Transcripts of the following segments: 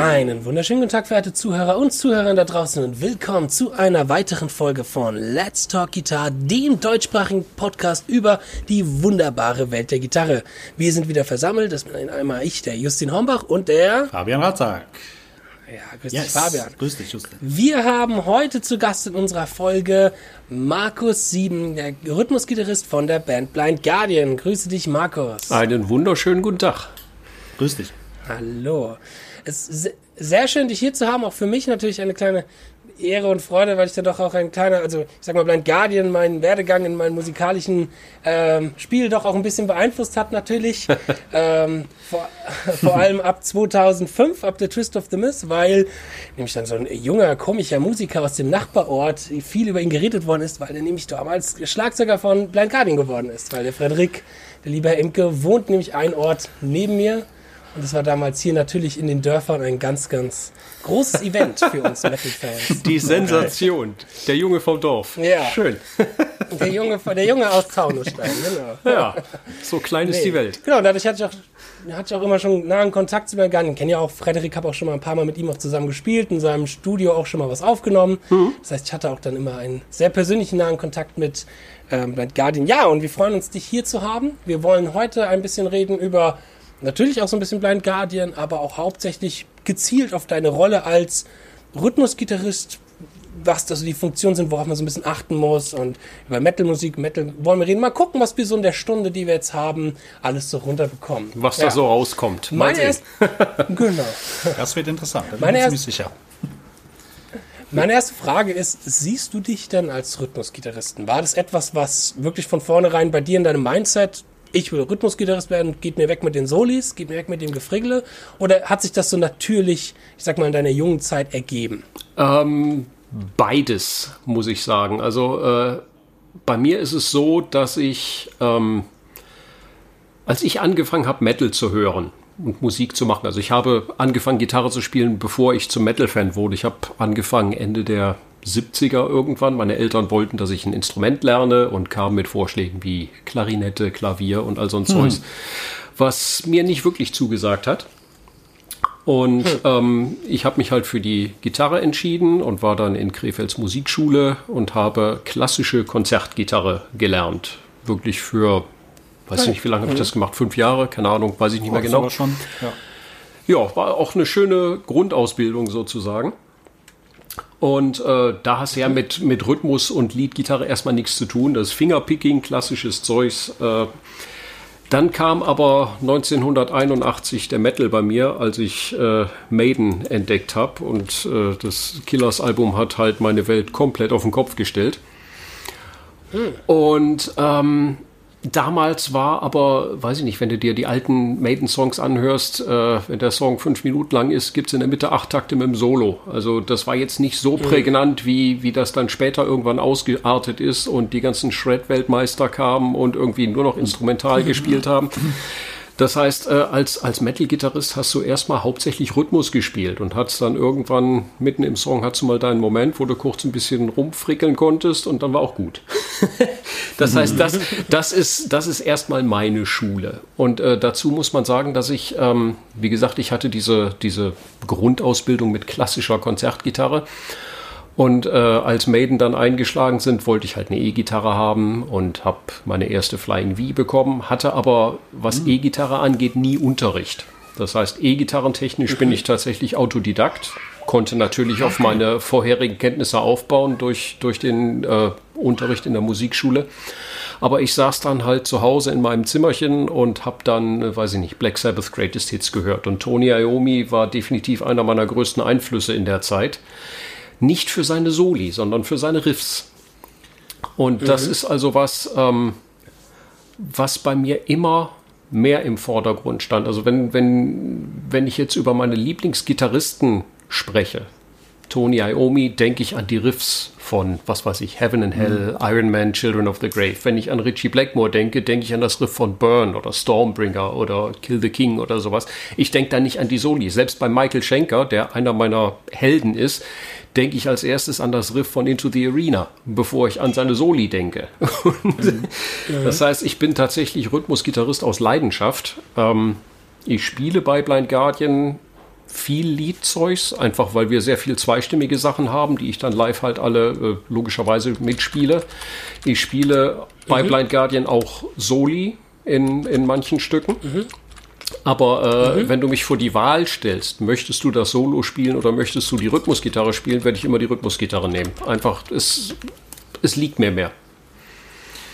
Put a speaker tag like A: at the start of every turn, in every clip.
A: Einen wunderschönen guten Tag, verehrte Zuhörer und Zuhörer da draußen und willkommen zu einer weiteren Folge von Let's Talk Guitar, dem deutschsprachigen Podcast über die wunderbare Welt der Gitarre. Wir sind wieder versammelt, das bin einmal ich, der Justin Hombach und der
B: Fabian Ratzak.
A: Ja, grüß yes. dich, Fabian.
B: Grüß dich, Justin.
A: Wir haben heute zu Gast in unserer Folge Markus Sieben, der Rhythmusgitarrist von der Band Blind Guardian. Grüße dich, Markus.
C: Einen wunderschönen guten Tag.
B: Grüß dich.
A: Hallo. Es ist sehr schön, dich hier zu haben. Auch für mich natürlich eine kleine Ehre und Freude, weil ich da doch auch ein kleiner, also ich sag mal, Blind Guardian, meinen Werdegang in meinem musikalischen ähm, Spiel doch auch ein bisschen beeinflusst hat, natürlich. ähm, vor, vor allem ab 2005, ab The Twist of the Myth, weil nämlich dann so ein junger, komischer Musiker aus dem Nachbarort viel über ihn geredet worden ist, weil er nämlich damals Schlagzeuger von Blind Guardian geworden ist, weil der Frederik, der liebe Herr Imke, wohnt nämlich ein Ort neben mir und das war damals hier natürlich in den Dörfern ein ganz, ganz großes Event für uns Metal-Fans.
C: Die Sensation. Der Junge vom Dorf.
A: Ja.
C: Schön.
A: Der Junge, der Junge aus Taunusstein, genau.
C: Ja, so klein ist nee. die Welt.
A: Genau, dadurch hatte ich auch, hatte ich auch immer schon nahen Kontakt zu Bergan. Ich kenne ja auch Frederik, habe auch schon mal ein paar Mal mit ihm auch zusammen gespielt, in seinem Studio auch schon mal was aufgenommen. Mhm. Das heißt, ich hatte auch dann immer einen sehr persönlichen nahen Kontakt mit ähm, Guardian. Ja, und wir freuen uns, dich hier zu haben. Wir wollen heute ein bisschen reden über Natürlich auch so ein bisschen Blind Guardian, aber auch hauptsächlich gezielt auf deine Rolle als Rhythmusgitarrist, was das so die Funktionen sind, worauf man so ein bisschen achten muss und über Metal-Musik, Metal wollen wir reden. Mal gucken, was wir so in der Stunde, die wir jetzt haben, alles so runterbekommen.
C: Was ja. da so rauskommt.
A: Meine erst, genau.
B: Das wird interessant, da
A: bin Meine ich ziemlich sicher. Meine erste Frage ist, siehst du dich denn als Rhythmusgitarristen? War das etwas, was wirklich von vornherein bei dir in deinem Mindset ich will Rhythmusgitarrist werden, geht mir weg mit den Solis, geht mir weg mit dem Gefriggle? Oder hat sich das so natürlich, ich sag mal, in deiner jungen Zeit ergeben?
C: Ähm, beides, muss ich sagen. Also äh, bei mir ist es so, dass ich, ähm, als ich angefangen habe, Metal zu hören, und Musik zu machen. Also ich habe angefangen, Gitarre zu spielen, bevor ich zum Metal-Fan wurde. Ich habe angefangen Ende der 70er irgendwann. Meine Eltern wollten, dass ich ein Instrument lerne und kamen mit Vorschlägen wie Klarinette, Klavier und all so ein hm. Zeugs, was mir nicht wirklich zugesagt hat. Und hm. ähm, ich habe mich halt für die Gitarre entschieden und war dann in Krefelds Musikschule und habe klassische Konzertgitarre gelernt. Wirklich für, weiß ich nicht, wie lange habe ich das gemacht? Fünf Jahre? Keine Ahnung, weiß ich nicht mehr genau.
B: Schon, ja.
C: ja, war auch eine schöne Grundausbildung sozusagen. Und äh, da hast du ja mit, mit Rhythmus und Leadgitarre erstmal nichts zu tun. Das Fingerpicking, klassisches Zeugs. Äh, dann kam aber 1981 der Metal bei mir, als ich äh, Maiden entdeckt habe. Und äh, das Killers-Album hat halt meine Welt komplett auf den Kopf gestellt. Hm. Und ähm, Damals war aber, weiß ich nicht, wenn du dir die alten Maiden-Songs anhörst, äh, wenn der Song fünf Minuten lang ist, gibt es in der Mitte acht Takte mit dem Solo. Also das war jetzt nicht so mhm. prägnant, wie, wie das dann später irgendwann ausgeartet ist und die ganzen Shred-Weltmeister kamen und irgendwie nur noch instrumental gespielt haben. Das heißt, äh, als, als Metal-Gitarrist hast du erstmal hauptsächlich Rhythmus gespielt und hast dann irgendwann mitten im Song hast du mal deinen Moment, wo du kurz ein bisschen rumfrickeln konntest und dann war auch gut. das heißt, das, das ist, das ist erstmal meine Schule. Und äh, dazu muss man sagen, dass ich, ähm, wie gesagt, ich hatte diese, diese Grundausbildung mit klassischer Konzertgitarre. Und äh, als Maiden dann eingeschlagen sind, wollte ich halt eine E-Gitarre haben und habe meine erste Flying V bekommen, hatte aber, was mhm. E-Gitarre angeht, nie Unterricht. Das heißt, E-Gitarrentechnisch bin ich tatsächlich Autodidakt, konnte natürlich auf meine vorherigen Kenntnisse aufbauen durch, durch den äh, Unterricht in der Musikschule. Aber ich saß dann halt zu Hause in meinem Zimmerchen und habe dann, weiß ich nicht, Black Sabbath Greatest Hits gehört. Und Tony Iommi war definitiv einer meiner größten Einflüsse in der Zeit nicht für seine Soli, sondern für seine Riffs. Und mhm. das ist also was, ähm, was bei mir immer mehr im Vordergrund stand. Also wenn, wenn, wenn ich jetzt über meine Lieblingsgitarristen spreche, Tony Iommi, denke ich an die Riffs von, was weiß ich, Heaven and Hell, mhm. Iron Man, Children of the Grave. Wenn ich an Richie Blackmore denke, denke ich an das Riff von Burn oder Stormbringer oder Kill the King oder sowas. Ich denke da nicht an die Soli. Selbst bei Michael Schenker, der einer meiner Helden ist, denke ich als erstes an das Riff von Into the Arena, bevor ich an seine Soli denke. Mhm. das heißt, ich bin tatsächlich Rhythmusgitarrist aus Leidenschaft. Ähm, ich spiele bei Blind Guardian viel Liedzeugs, einfach weil wir sehr viel zweistimmige Sachen haben, die ich dann live halt alle äh, logischerweise mitspiele. Ich spiele bei Blind Guardian auch Soli in, in manchen Stücken. Aber äh, wenn du mich vor die Wahl stellst, möchtest du das Solo spielen oder möchtest du die Rhythmusgitarre spielen, werde ich immer die Rhythmusgitarre nehmen. Einfach, es, es liegt mir mehr.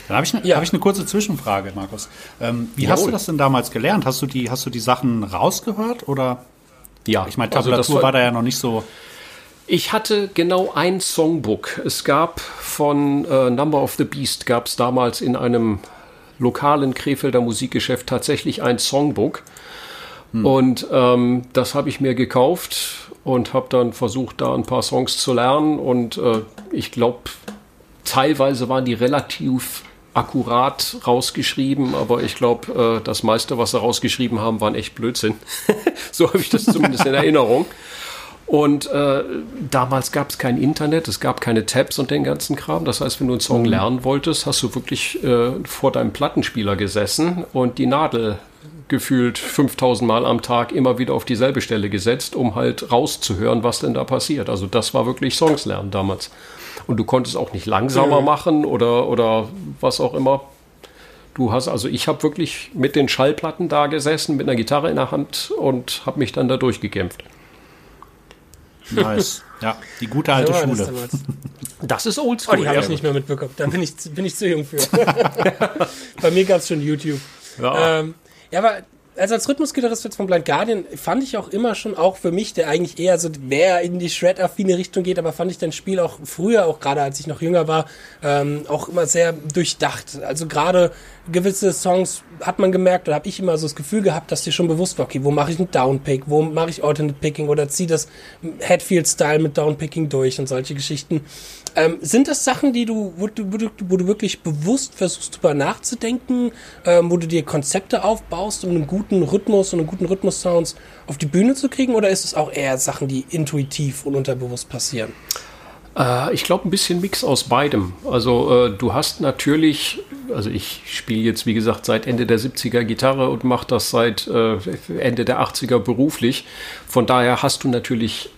B: Da habe ich, ne,
A: Ja.
B: hab ich eine kurze Zwischenfrage, Markus. Ähm, wie
C: Jawohl.
B: hast du das denn damals gelernt? Hast du die, hast du die Sachen rausgehört? Oder
C: Ja,
B: ich meine,
C: also das
B: Tablatur war da ja noch nicht so.
C: Ich hatte genau ein Songbook. Es gab von äh, Number of the Beast, gab es damals in einem lokalen Krefelder Musikgeschäft tatsächlich ein Songbook. Und ähm, das habe ich mir gekauft und habe dann versucht, da ein paar Songs zu lernen. Und äh, ich glaube, teilweise waren die relativ akkurat rausgeschrieben, aber ich glaube, äh, das meiste, was sie rausgeschrieben haben, waren echt Blödsinn. so habe ich das zumindest in Erinnerung. Und äh, damals gab es kein Internet, es gab keine Tabs und den ganzen Kram. Das heißt, wenn du einen Song lernen wolltest, hast du wirklich äh, vor deinem Plattenspieler gesessen und die Nadel gefühlt 5000 Mal am Tag immer wieder auf dieselbe Stelle gesetzt, um halt rauszuhören, was denn da passiert. Also das war wirklich Songs lernen damals. Und du konntest auch nicht langsamer machen oder, oder was auch immer. Du hast, also ich habe wirklich mit den Schallplatten da gesessen, mit einer Gitarre in der Hand und habe mich dann da durchgekämpft.
B: Nice. ja, die gute alte
A: So das
B: Schule.
A: damals.
C: Das ist
A: Oh,
C: oldschool.
A: die habe ich nicht mehr mitbekommen. Da bin ich, bin ich zu jung für. Bei mir gab es schon YouTube.
C: Ja.
A: Ähm, ja, aber also als Rhythmusgitarrist jetzt von Blind Guardian fand ich auch immer schon, auch für mich, der eigentlich eher so mehr in die Shred-affine Richtung geht, aber fand ich dein Spiel auch früher, auch gerade als ich noch jünger war, ähm, auch immer sehr durchdacht. Also gerade gewisse Songs hat man gemerkt, oder habe ich immer so das Gefühl gehabt, dass dir schon bewusst war, okay, wo mache ich einen Downpick, wo mache ich Alternate Picking oder zieh das Headfield-Style mit Downpicking durch und solche Geschichten. Ähm, sind das Sachen, die du, wo du, wo du, wirklich bewusst versuchst, drüber nachzudenken, ähm, wo du dir Konzepte aufbaust, um einen guten Rhythmus und einen guten Rhythmus-Sounds auf die Bühne zu kriegen? Oder ist es auch eher Sachen, die intuitiv und unterbewusst passieren?
C: Äh, ich glaube, ein bisschen Mix aus beidem. Also äh, du hast natürlich, also ich spiele jetzt, wie gesagt, seit Ende der 70er Gitarre und mache das seit äh, Ende der 80er beruflich. Von daher hast du natürlich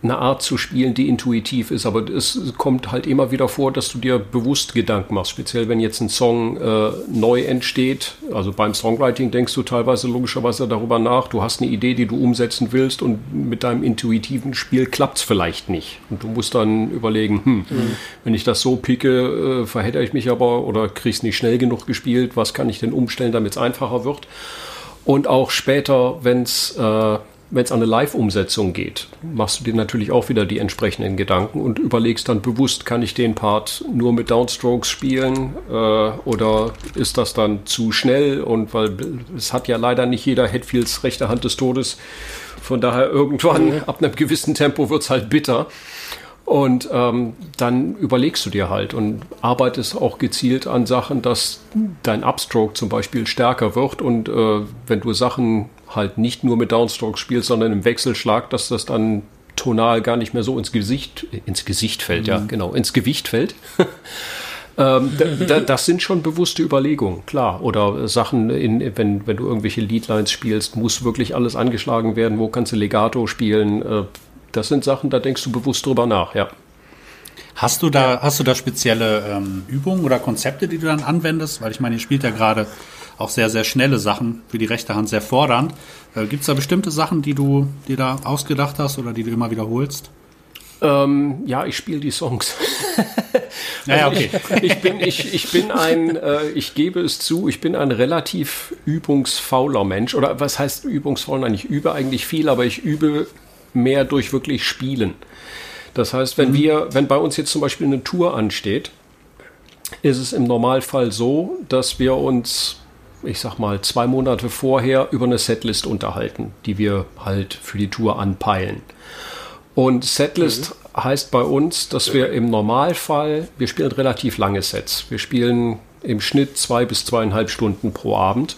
C: eine Art zu spielen, die intuitiv ist, aber es kommt halt immer wieder vor, dass du dir bewusst Gedanken machst, speziell wenn jetzt ein Song äh, neu entsteht. Also beim Songwriting denkst du teilweise logischerweise darüber nach, du hast eine Idee, die du umsetzen willst und mit deinem intuitiven Spiel klappt es vielleicht nicht. Und du musst dann überlegen, hm, wenn ich das so picke, äh, verhedder ich mich aber oder krieg's nicht schnell genug gespielt, was kann ich denn umstellen, damit es einfacher wird. Und auch später, wenn es äh, wenn es an eine Live-Umsetzung geht, machst du dir natürlich auch wieder die entsprechenden Gedanken und überlegst dann bewusst, kann ich den Part nur mit Downstrokes spielen äh, oder ist das dann zu schnell? Und weil es hat ja leider nicht jeder Hetfields rechte Hand des Todes. Von daher irgendwann ab einem gewissen Tempo wird's halt bitter. Und ähm, dann überlegst du dir halt und arbeitest auch gezielt an Sachen, dass dein Upstroke zum Beispiel stärker wird. Und äh, wenn du Sachen halt nicht nur mit Downstroke spielst, sondern im Wechselschlag, dass das dann tonal gar nicht mehr so ins Gesicht, ins Gesicht fällt, ja, genau, ins Gewicht fällt. Ähm, da, das sind schon bewusste Überlegungen, klar. Oder Sachen, in, wenn, wenn du irgendwelche Leadlines spielst, muss wirklich alles angeschlagen werden, wo kannst du Legato spielen. Äh, das sind Sachen, da denkst du bewusst drüber nach, ja.
B: Hast du da, hast du da spezielle ähm, Übungen oder Konzepte, die du dann anwendest? Weil ich meine, ihr spielt ja gerade auch sehr, sehr schnelle Sachen, für die rechte Hand sehr fordernd. Äh, Gibt es da bestimmte Sachen, die du dir da ausgedacht hast oder die du immer wiederholst?
C: Ähm, ja, ich spiele die Songs.
B: Ja, ja, okay.
C: ich bin, ich, ich bin ein, äh, ich gebe es zu, ich bin ein relativ übungsfauler Mensch. Oder was heißt übungsfaul? Nein, ich übe eigentlich viel, aber ich übe mehr durch wirklich Spielen. Das heißt, wenn wir, wenn bei uns jetzt zum Beispiel eine Tour ansteht, ist es im Normalfall so, dass wir uns, ich sag mal, zwei Monate vorher über eine Setlist unterhalten, die wir halt für die Tour anpeilen. Und Setlist heißt bei uns, dass wir im Normalfall, wir spielen relativ lange Sets. Wir spielen im Schnitt zwei bis zweieinhalb Stunden pro Abend.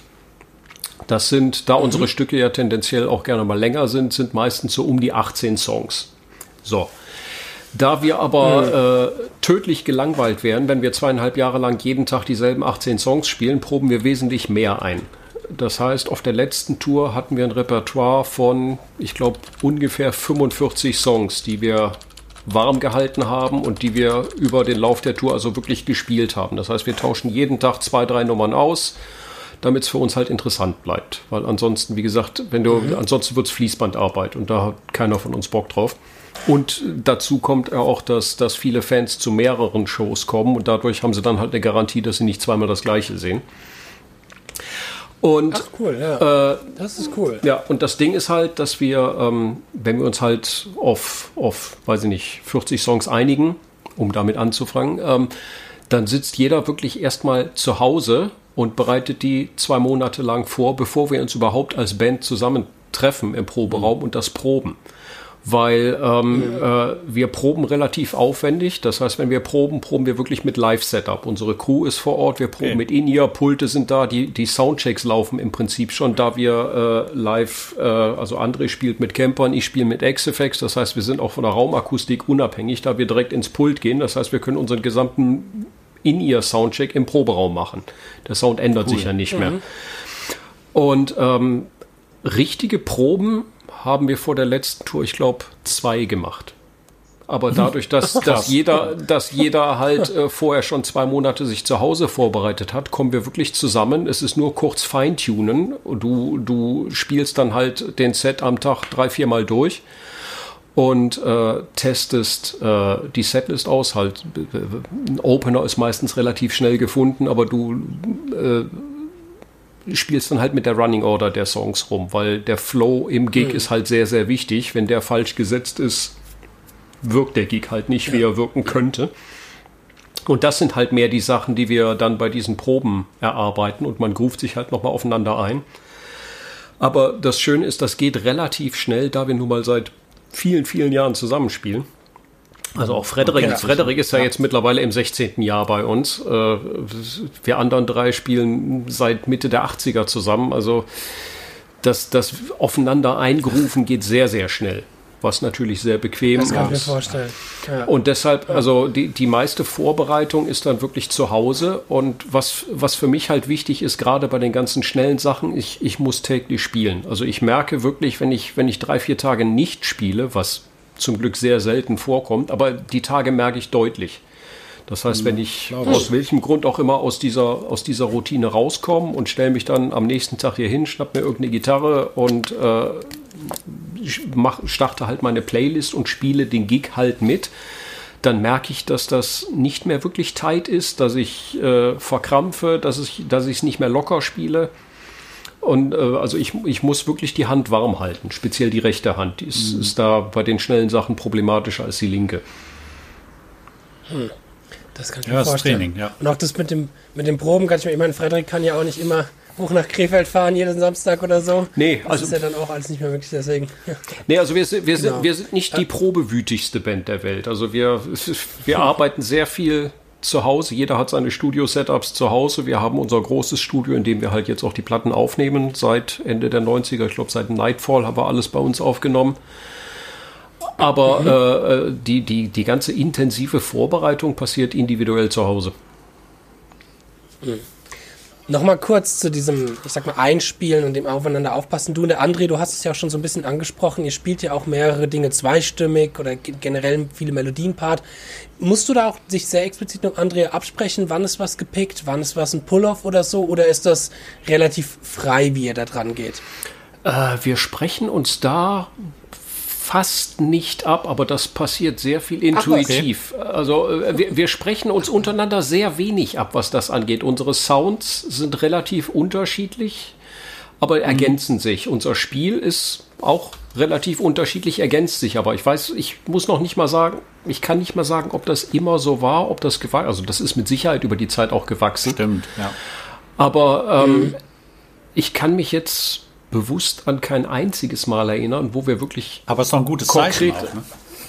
C: Das sind, da unsere Stücke ja tendenziell auch gerne mal länger sind, sind meistens so um die 18 Songs. So. Da wir aber äh, tödlich gelangweilt wären, wenn wir zweieinhalb Jahre lang jeden Tag dieselben 18 Songs spielen, proben wir wesentlich mehr ein. das heißt, auf der letzten Tour hatten wir ein Repertoire von, ich glaube, ungefähr 45 Songs, die wir warm gehalten haben und die wir über den Lauf der Tour also wirklich gespielt haben. Das heißt, wir tauschen jeden Tag zwei, drei Nummern aus, damit es für uns halt interessant bleibt. Weil ansonsten, wie gesagt, wenn du, mhm. ansonsten wird es Fließbandarbeit und da hat keiner von uns Bock drauf. Und dazu kommt auch, dass, dass viele Fans zu mehreren Shows kommen und dadurch haben sie dann halt eine Garantie, dass sie nicht zweimal das gleiche sehen. Und,
A: Ach cool, ja. Äh, das ist cool.
C: Ja, und das Ding ist halt, dass wir, ähm, wenn wir uns halt auf, auf, weiß ich nicht, 40 Songs einigen, um damit anzufangen, ähm, dann sitzt jeder wirklich erstmal zu Hause und bereitet die zwei Monate lang vor, bevor wir uns überhaupt als Band zusammentreffen im Proberaum mhm. und das proben weil ähm, äh, wir proben relativ aufwendig. Das heißt, wenn wir proben, proben wir wirklich mit Live-Setup. Unsere Crew ist vor Ort, wir proben okay. mit In-Ear, Pulte sind da, die, die Soundchecks laufen im Prinzip schon, da wir äh, live, äh, also André spielt mit Campern, ich spiele mit X-Effects. Das heißt, wir sind auch von der Raumakustik unabhängig, da wir direkt ins Pult gehen. Das heißt, wir können unseren gesamten In-Ear-Soundcheck im Proberaum machen. Der Sound ändert cool. sich ja nicht mhm. mehr. Und ähm, richtige Proben haben wir vor der letzten Tour, ich glaube, zwei gemacht. Aber dadurch, dass, dass, jeder, dass jeder halt äh, vorher schon zwei Monate sich zu Hause vorbereitet hat, kommen wir wirklich zusammen. Es ist nur kurz Feintunen. Du, du spielst dann halt den Set am Tag drei, viermal durch und äh, testest äh, die Setlist aus. Halt, ein Opener ist meistens relativ schnell gefunden, aber du äh, spielst dann halt mit der Running Order der Songs rum, weil der Flow im Gig mhm. ist halt sehr, sehr wichtig. Wenn der falsch gesetzt ist, wirkt der Gig halt nicht, wie er wirken könnte. Und das sind halt mehr die Sachen, die wir dann bei diesen Proben erarbeiten und man ruft sich halt nochmal aufeinander ein. Aber das Schöne ist, das geht relativ schnell, da wir nun mal seit vielen, vielen Jahren zusammenspielen. Also auch Frederik, okay, Frederik ist ja, ja, jetzt mittlerweile im 16. Jahr bei uns. Äh, wir anderen drei spielen seit Mitte der 80er zusammen. Also das, das aufeinander eingerufen geht sehr, sehr schnell. Was natürlich sehr bequem ist. Das kann ich mir vorstellen. Ja. Und deshalb, also die, die meiste Vorbereitung ist dann wirklich zu Hause. Und was, was für mich halt wichtig ist, gerade bei den ganzen schnellen Sachen, ich, ich muss täglich spielen. Also ich merke wirklich, wenn ich, wenn ich drei, vier Tage nicht spiele, was zum Glück sehr selten vorkommt, aber die Tage merke ich deutlich. Das heißt, wenn hm, ich aus welchem Grund auch immer aus dieser, aus dieser Routine rauskomme und stelle mich dann am nächsten Tag hier hin, schnapp mir irgendeine Gitarre und äh, mach, starte halt meine Playlist und spiele den Gig halt mit, dann merke ich, dass das nicht mehr wirklich tight ist, dass ich äh, verkrampfe, dass ich dass ich es nicht mehr locker spiele. Und äh, also ich, ich muss wirklich die Hand warm halten, speziell die rechte Hand. Die ist, mhm. ist da bei den schnellen Sachen problematischer als die linke.
A: Hm. Das kann ich ja, mir vorstellen. Training, ja. Und auch das mit dem, mit dem Proben kann ich mir, ich meine, Frederik kann ja auch nicht immer hoch nach Krefeld fahren, jeden Samstag oder so.
C: Nee,
A: das also. ist ja dann auch alles nicht mehr möglich, deswegen.
C: Nee, also wir, wir, genau. sind, wir sind nicht die probewütigste Band der Welt. Also wir, wir arbeiten sehr viel zu Hause. Jeder hat seine Studio-Setups zu Hause. Wir haben unser großes Studio, in dem wir halt jetzt auch die Platten aufnehmen. Seit Ende der 90er, ich glaube seit Nightfall haben wir alles bei uns aufgenommen. Aber mhm. äh, äh die, die, die ganze intensive Vorbereitung passiert individuell zu Hause.
A: Mhm. Nochmal kurz zu diesem, ich sag mal, Einspielen und dem Aufeinander aufpassen. Du und der André, du hast es ja auch schon so ein bisschen angesprochen, ihr spielt ja auch mehrere Dinge zweistimmig oder generell viele Melodienpart. Musst du da auch sich sehr explizit mit André absprechen, wann ist was gepickt, wann ist was ein Pull-Off oder so? Oder ist das relativ frei, wie ihr da dran geht?
C: Äh, wir sprechen uns da fast nicht ab, aber das passiert sehr viel intuitiv. Ach, okay. Also äh, wir, wir, sprechen uns untereinander sehr wenig ab, was das angeht. Unsere Sounds sind relativ unterschiedlich, aber mhm. ergänzen sich. Unser Spiel ist auch relativ unterschiedlich, ergänzt sich aber. Ich weiß, ich muss noch nicht mal sagen, ich kann nicht mal sagen, ob das immer so war, ob das gewachsen, also das ist mit Sicherheit über die Zeit auch gewachsen.
B: Stimmt, ja.
C: Aber ähm, mhm. ich kann mich jetzt bewusst an kein einziges Mal erinnern, wo wir wirklich.
B: Aber es ist doch ein gutes konkret, Zeichen. Auch, ne?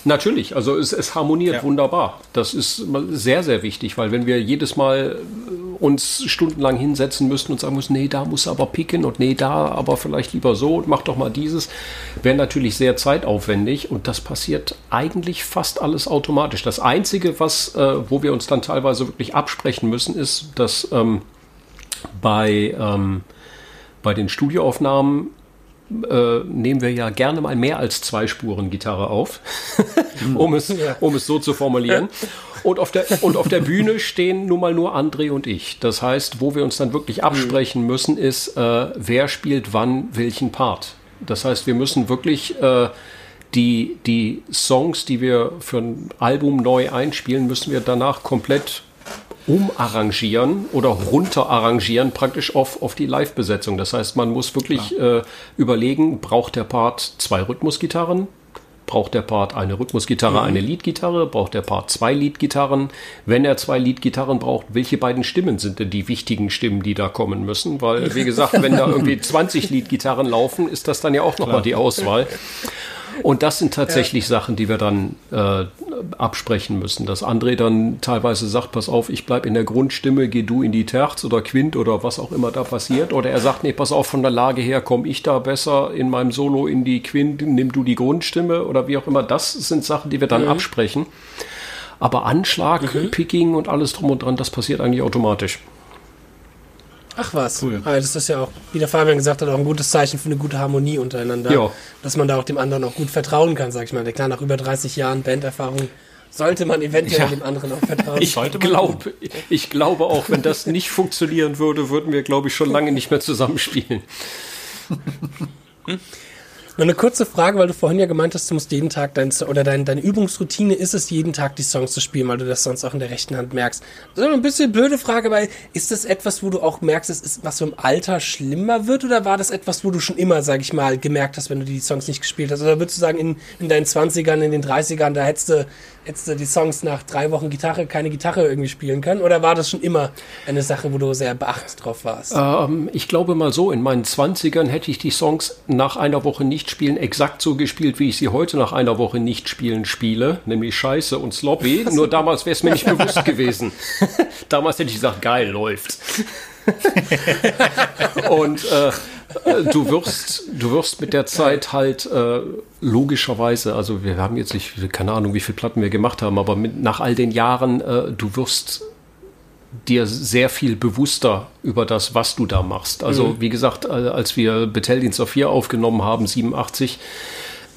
C: Natürlich, also es, es harmoniert ja. wunderbar. Das ist sehr, sehr wichtig, weil wenn wir jedes Mal äh, uns stundenlang hinsetzen müssten und sagen müssen, nee, da muss aber picken und nee, da aber vielleicht lieber so und mach doch mal dieses, wäre natürlich sehr zeitaufwendig und das passiert eigentlich fast alles automatisch. Das Einzige, was, äh, wo wir uns dann teilweise wirklich absprechen müssen, ist, dass ähm, bei ähm, bei den Studioaufnahmen äh, nehmen wir ja gerne mal mehr als zwei Spuren Gitarre auf, um, es, um es so zu formulieren. Und auf, der, und auf der Bühne stehen nun mal nur André und ich. Das heißt, wo wir uns dann wirklich absprechen müssen, ist, äh, wer spielt wann welchen Part. Das heißt, wir müssen wirklich äh, die, die Songs, die wir für ein Album neu einspielen, müssen wir danach komplett umarrangieren oder runterarrangieren, praktisch auf, auf die Live-Besetzung. Das heißt, man muss wirklich äh, überlegen, braucht der Part zwei Rhythmusgitarren? Braucht der Part eine Rhythmusgitarre, mhm. eine Leadgitarre? Braucht der Part zwei Leadgitarren? Wenn er zwei Leadgitarren braucht, welche beiden Stimmen sind denn die wichtigen Stimmen, die da kommen müssen? Weil, wie gesagt, wenn da irgendwie 20 Leadgitarren laufen, ist das dann ja auch nochmal die Auswahl. Und das sind tatsächlich ja. Sachen, die wir dann äh, absprechen müssen. Dass André dann teilweise sagt, pass auf, ich bleib in der Grundstimme, geh du in die Terz oder Quint oder was auch immer da passiert. Oder er sagt, nee, pass auf, von der Lage her komme ich da besser in meinem Solo in die Quint, nimm du die Grundstimme oder wie auch immer. Das sind Sachen, die wir dann mhm. absprechen. Aber Anschlag, mhm. Picking und alles drum und dran, das passiert eigentlich automatisch.
A: Ach was. Cool. Ah, das ist ja auch, wie der Fabian gesagt hat, auch ein gutes Zeichen für eine gute Harmonie untereinander. Ja. Dass man da auch dem anderen auch gut vertrauen kann, sag ich mal. Klar, nach über 30 Jahren Banderfahrung sollte man eventuell ja. dem anderen auch vertrauen.
C: Ich, glaube, ich glaube auch, wenn das nicht funktionieren würde, würden wir, glaube ich, schon lange nicht mehr zusammenspielen.
A: Nur eine kurze Frage, weil du vorhin ja gemeint hast, du musst jeden Tag dein, oder dein, deine Übungsroutine ist es, jeden Tag die Songs zu spielen, weil du das sonst auch in der rechten Hand merkst. Ist ein bisschen blöde Frage, weil ist das etwas, wo du auch merkst, es ist was so im Alter schlimmer wird oder war das etwas, wo du schon immer, sag ich mal, gemerkt hast, wenn du die Songs nicht gespielt hast? Oder würdest du sagen, in, in deinen 20ern, in den 30ern, da hättest du hättest du die Songs nach drei Wochen Gitarre keine Gitarre irgendwie spielen können? Oder war das schon immer eine Sache, wo du sehr beachtet drauf warst?
C: Ähm, ich glaube mal so, in meinen 20ern hätte ich die Songs nach einer Woche nicht spielen exakt so gespielt, wie ich sie heute nach einer Woche nicht spielen spiele, nämlich Scheiße und Sloppy. Nur damals wäre es mir nicht bewusst gewesen. damals hätte ich gesagt, geil, läuft. und äh, du wirst, du wirst mit der Zeit halt äh, logischerweise, also wir haben jetzt nicht, keine Ahnung, wie viele Platten wir gemacht haben, aber mit, nach all den Jahren, äh, du wirst dir sehr viel bewusster über das, was du da machst. Also mhm. wie gesagt, als wir Beteldienst auf 4 aufgenommen haben, 87,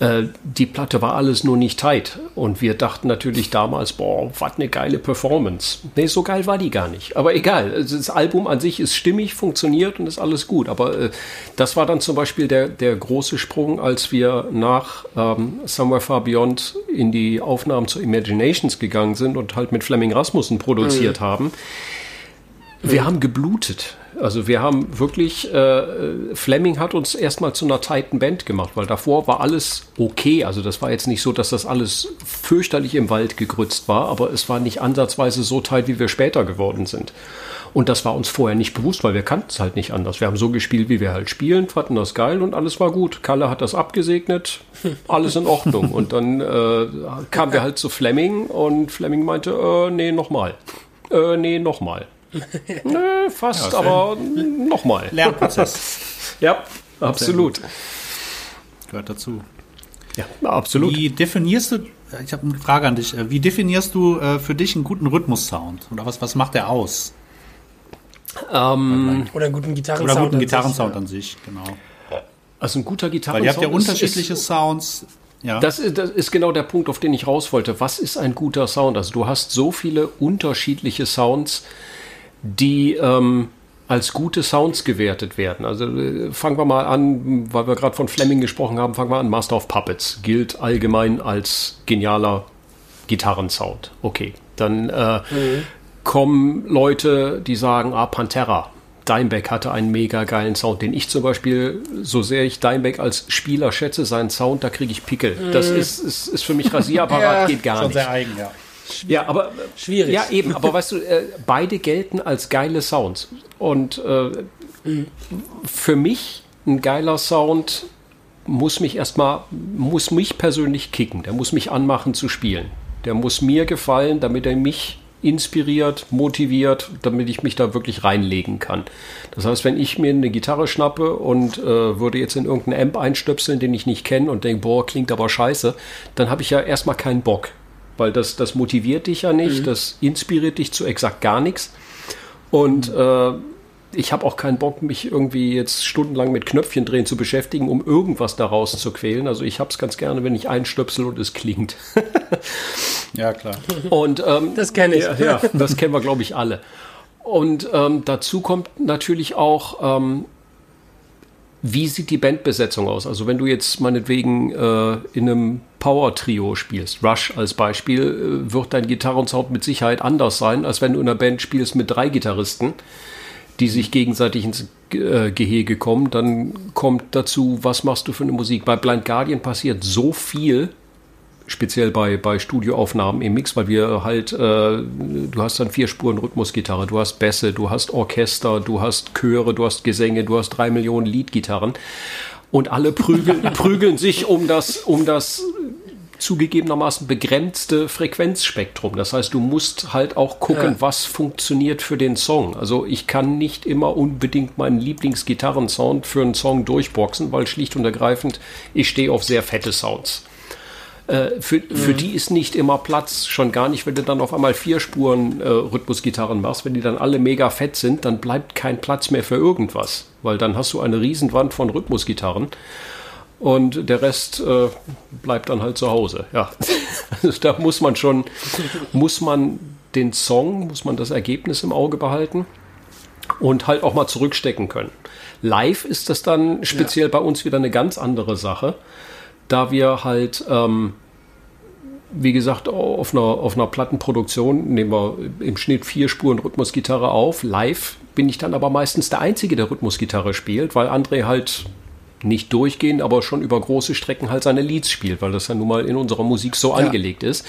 C: äh, die Platte war alles nur nicht tight. Und wir dachten natürlich damals, boah, was eine geile Performance. Nee, so geil war die gar nicht. Aber egal, das Album an sich ist stimmig, funktioniert und ist alles gut. Aber äh, das war dann zum Beispiel der, der große Sprung, als wir nach ähm, Somewhere Far Beyond in die Aufnahmen zu Imaginations gegangen sind und halt mit Fleming Rasmussen produziert mhm. haben. Wir haben geblutet. Also wir haben wirklich, äh, Fleming hat uns erstmal zu einer tighten Band gemacht, weil davor war alles okay. Also das war jetzt nicht so, dass das alles fürchterlich im Wald gegrützt war, aber es war nicht ansatzweise so tight, wie wir später geworden sind. Und das war uns vorher nicht bewusst, weil wir kannten es halt nicht anders. Wir haben so gespielt, wie wir halt spielen, fanden das geil und alles war gut. Kalle hat das abgesegnet, alles in Ordnung. Und dann äh, kamen wir halt zu Fleming und Fleming meinte, äh, nee, nochmal. Äh, nee, nochmal. Nö, fast, ja, aber nochmal.
B: Lernprozess.
C: ja, absolut.
B: Gehört dazu.
C: Ja, absolut.
B: Wie definierst du, ich habe eine Frage an dich, wie definierst du äh, für dich einen guten Rhythmus-Sound? Oder was, was macht der aus?
A: Ähm, oder einen guten Gitarrensound.
B: Oder einen guten Gitarrensound an sich, genau.
C: Also ein guter Gitarrensound.
B: Weil ihr habt ja unterschiedliche ist, Sounds.
C: Ja. Das, ist, das ist genau der Punkt, auf den ich raus wollte. Was ist ein guter Sound? Also du hast so viele unterschiedliche Sounds die ähm, als gute Sounds gewertet werden. Also äh, fangen wir mal an, weil wir gerade von Fleming gesprochen haben, fangen wir an. Master of Puppets gilt allgemein als genialer Gitarrensound. Okay, dann äh, mhm. kommen Leute, die sagen, ah, Pantera. Dimebag hatte einen mega geilen Sound, den ich zum Beispiel, so sehr ich Dimebag als Spieler schätze, seinen Sound, da kriege ich Pickel. Mhm. Das ist, ist, ist für mich Rasierapparat, ja, geht gar nicht. Sehr eigen, ja. Ja, aber schwierig. Ja, eben. Aber weißt du, äh, beide gelten als geile Sounds. Und äh, mhm. für mich ein geiler Sound muss mich erstmal, muss mich persönlich kicken. Der muss mich anmachen zu spielen. Der muss mir gefallen, damit er mich inspiriert, motiviert, damit ich mich da wirklich reinlegen kann. Das heißt, wenn ich mir eine Gitarre schnappe und äh, würde jetzt in irgendeinen Amp einstöpseln, den ich nicht kenne und denke, boah, klingt aber scheiße, dann habe ich ja erstmal keinen Bock weil das, das motiviert dich ja nicht, mhm. das inspiriert dich zu exakt gar nichts. Und äh, ich habe auch keinen Bock, mich irgendwie jetzt stundenlang mit Knöpfchen drehen zu beschäftigen, um irgendwas daraus zu quälen. Also ich habe es ganz gerne, wenn ich einstöpsel und es klingt.
B: ja, klar.
C: Und ähm,
A: das kenne ich.
C: Ja, ja das kennen wir, glaube ich, alle. Und ähm, dazu kommt natürlich auch, ähm, wie sieht die Bandbesetzung aus? Also wenn du jetzt meinetwegen äh, in einem Power-Trio spielst, Rush als Beispiel, äh, wird dein Gitarrensound mit Sicherheit anders sein, als wenn du in einer Band spielst mit drei Gitarristen, die sich gegenseitig ins äh, Gehege kommen. Dann kommt dazu, was machst du für eine Musik? Bei Blind Guardian passiert so viel, speziell bei, bei Studioaufnahmen im Mix, weil wir halt, äh, du hast dann vier Spuren Rhythmusgitarre, du hast Bässe, du hast Orchester, du hast Chöre, du hast Gesänge, du hast drei Millionen Leadgitarren und alle prügeln, prügeln sich um das, um das zugegebenermaßen begrenzte Frequenzspektrum. Das heißt, du musst halt auch gucken, ja. was funktioniert für den Song. Also ich kann nicht immer unbedingt meinen Lieblingsgitarrensound für einen Song durchboxen, weil schlicht und ergreifend ich stehe auf sehr fette Sounds. Äh, für, mhm. für die ist nicht immer Platz, schon gar nicht, wenn du dann auf einmal vier Spuren äh, Rhythmusgitarren machst, wenn die dann alle mega fett sind, dann bleibt kein Platz mehr für irgendwas, weil dann hast du eine Riesenwand von Rhythmusgitarren und der Rest äh, bleibt dann halt zu Hause. Ja, also da muss man schon, muss man den Song, muss man das Ergebnis im Auge behalten und halt auch mal zurückstecken können. Live ist das dann speziell ja. bei uns wieder eine ganz andere Sache da wir halt, ähm, wie gesagt, auf einer, auf einer Plattenproduktion nehmen wir im Schnitt vier Spuren Rhythmusgitarre auf. Live bin ich dann aber meistens der Einzige, der Rhythmusgitarre spielt, weil André halt nicht durchgehend, aber schon über große Strecken halt seine Leads spielt, weil das ja nun mal in unserer Musik so ja. angelegt ist.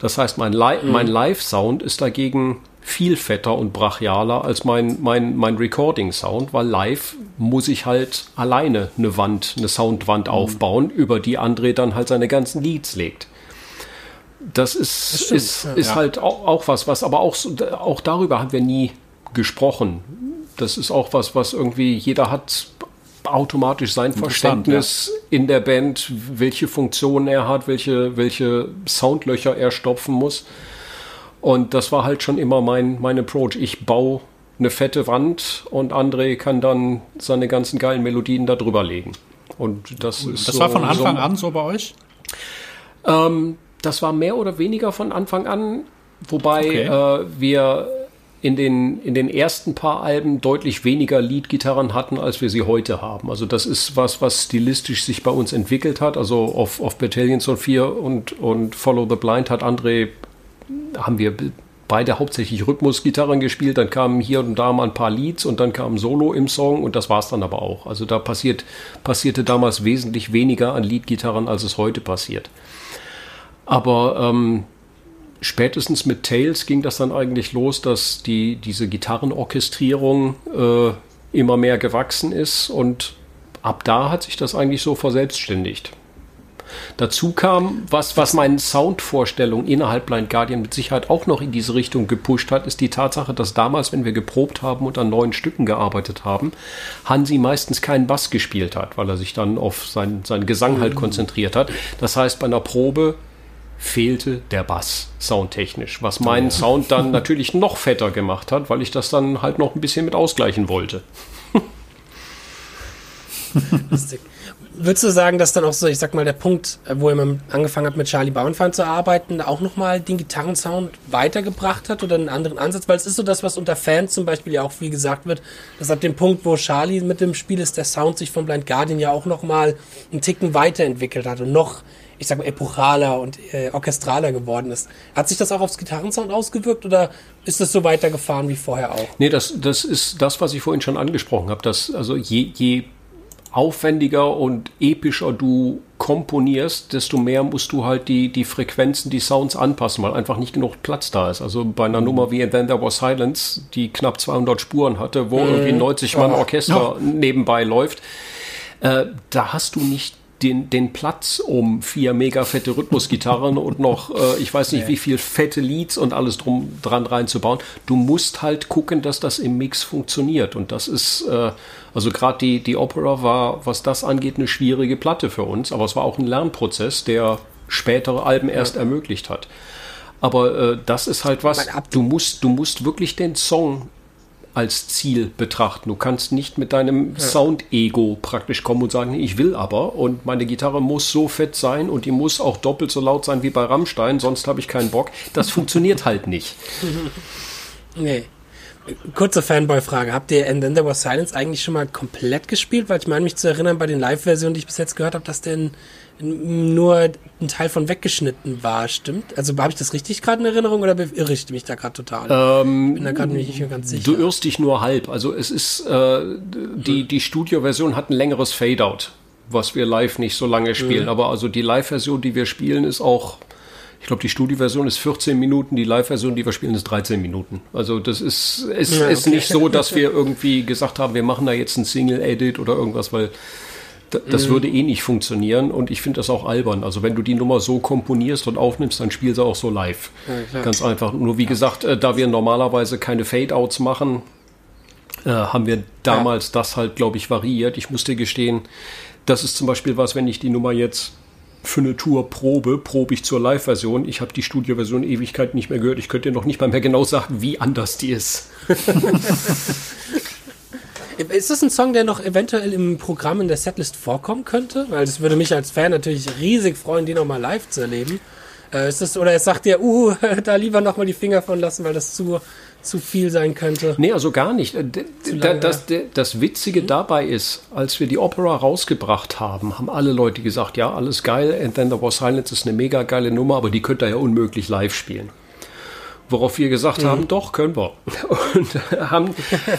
C: Das heißt, mein, Li mhm. mein Live-Sound ist dagegen viel fetter und brachialer als mein, mein, mein Recording-Sound, weil live muss ich halt alleine eine Wand, eine Soundwand mhm. aufbauen, über die André dann halt seine ganzen Leads legt. Das ist, das ist, ja. ist halt auch, auch, was, was aber auch, auch darüber haben wir nie gesprochen. Das ist auch was, was irgendwie jeder hat automatisch sein Verständnis ja. in der Band, welche Funktionen er hat, welche, welche Soundlöcher er stopfen muss. Und das war halt schon immer mein, mein Approach. Ich baue eine fette Wand und André kann dann seine ganzen geilen Melodien da drüber legen. Und das ist
B: Das so, war von Anfang so, an so bei euch?
C: Ähm, das war mehr oder weniger von Anfang an, wobei okay. äh, wir in den, in den ersten paar Alben deutlich weniger Lead-Gitarren hatten, als wir sie heute haben. Also das ist was, was stilistisch sich bei uns entwickelt hat. Also auf, auf Battalions of 4 und, und Follow the Blind hat André haben wir beide hauptsächlich Rhythmusgitarren gespielt, dann kamen hier und da mal ein paar Leads und dann kam Solo im Song und das war es dann aber auch. Also da passiert, passierte damals wesentlich weniger an Leadgitarren, als es heute passiert. Aber ähm, spätestens mit Tales ging das dann eigentlich los, dass die, diese Gitarrenorchestrierung äh, immer mehr gewachsen ist und ab da hat sich das eigentlich so verselbstständigt. Dazu kam, was, was meine Soundvorstellung innerhalb Blind Guardian mit Sicherheit auch noch in diese Richtung gepusht hat, ist die Tatsache, dass damals, wenn wir geprobt haben und an neuen Stücken gearbeitet haben, Hansi meistens keinen Bass gespielt hat, weil er sich dann auf sein, seinen Gesang halt konzentriert hat. Das heißt, bei einer Probe fehlte der Bass soundtechnisch, was meinen Sound dann natürlich noch fetter gemacht hat, weil ich das dann halt noch ein bisschen mit ausgleichen wollte.
A: Lustig würdest du sagen, dass dann auch so, ich sag mal, der Punkt, äh, wo ihr angefangen habt, mit Charlie Bauernfeind zu arbeiten, auch nochmal den Gitarrensound weitergebracht hat oder einen anderen Ansatz? Weil es ist so das, was unter Fans zum Beispiel ja auch viel gesagt wird, dass ab dem Punkt, wo Charlie mit dem Spiel ist, der Sound sich von Blind Guardian ja auch nochmal einen Ticken weiterentwickelt hat und noch, ich sag mal, epochaler und äh, orchestraler geworden ist. Hat sich das auch aufs Gitarrensound ausgewirkt oder ist es so weitergefahren wie vorher auch?
C: Nee, das, das ist das, was ich vorhin schon angesprochen habe, dass also je, je aufwendiger und epischer du komponierst, desto mehr musst du halt die, die Frequenzen, die Sounds anpassen, weil einfach nicht genug Platz da ist. Also bei einer mhm. Nummer wie And Then There Was Silence, die knapp 200 Spuren hatte, wo mhm. irgendwie 90 Mann Orchester oh. nebenbei läuft, äh, da hast du nicht den, den Platz, um vier mega fette Rhythmusgitarren und noch, äh, ich weiß nicht, wie viel fette Leads und alles drum dran reinzubauen. Du musst halt gucken, dass das im Mix funktioniert. Und das ist, äh, also gerade die, die Opera war, was das angeht, eine schwierige Platte für uns. Aber es war auch ein Lernprozess, der spätere Alben erst ja. ermöglicht hat. Aber äh, das ist halt was, du musst, du musst wirklich den Song als Ziel betrachten. Du kannst nicht mit deinem ja. Sound-Ego praktisch kommen und sagen, ich will aber und meine Gitarre muss so fett sein und die muss auch doppelt so laut sein wie bei Rammstein, sonst habe ich keinen Bock. Das funktioniert halt nicht.
A: Nee. Kurze Fanboy-Frage. Habt ihr And Then There Was Silence eigentlich schon mal komplett gespielt? Weil ich meine mich zu erinnern, bei den Live-Versionen, die ich bis jetzt gehört habe, dass der nur ein Teil von weggeschnitten war, stimmt? Also habe ich das richtig gerade in Erinnerung oder irre ich mich da gerade total?
C: Ähm, ich bin da gerade nicht ganz sicher. Du irrst dich nur halb. Also es ist, äh, die, die Studio-Version hat ein längeres Fade-Out, was wir live nicht so lange spielen. Mhm. Aber also die Live-Version, die wir spielen, ist auch ich glaube, die Studioversion ist 14 Minuten, die Live-Version, die wir spielen, ist 13 Minuten. Also das ist, ist, ja, okay. ist nicht so, dass wir irgendwie gesagt haben, wir machen da jetzt ein Single-Edit oder irgendwas, weil das mhm. würde eh nicht funktionieren und ich finde das auch albern. Also wenn du die Nummer so komponierst und aufnimmst, dann spiel sie auch so live. Ja, Ganz einfach. Nur wie gesagt, äh, da wir normalerweise keine Fade-Outs machen, äh, haben wir damals ja. das halt, glaube ich, variiert. Ich muss dir gestehen, das ist zum Beispiel was, wenn ich die Nummer jetzt für eine Tour probe, ich zur Live-Version. Ich habe die Studio-Version Ewigkeit nicht mehr gehört. Ich könnte dir noch nicht mal mehr genau sagen, wie anders die ist.
A: ist das ein Song, der noch eventuell im Programm in der Setlist vorkommen könnte? Weil das würde mich als Fan natürlich riesig freuen, die nochmal live zu erleben. Äh, ist das, oder es sagt dir, uh, da lieber nochmal die Finger von lassen, weil das zu zu viel sein könnte.
C: Nee, also gar nicht. Äh, lange, das, das, das, Witzige mhm. dabei ist, als wir die Opera rausgebracht haben, haben alle Leute gesagt, ja, alles geil, And Then There Was Silence ist eine mega geile Nummer, aber die könnt ihr ja unmöglich live spielen. Worauf wir gesagt mhm. haben, doch, können wir. Und haben,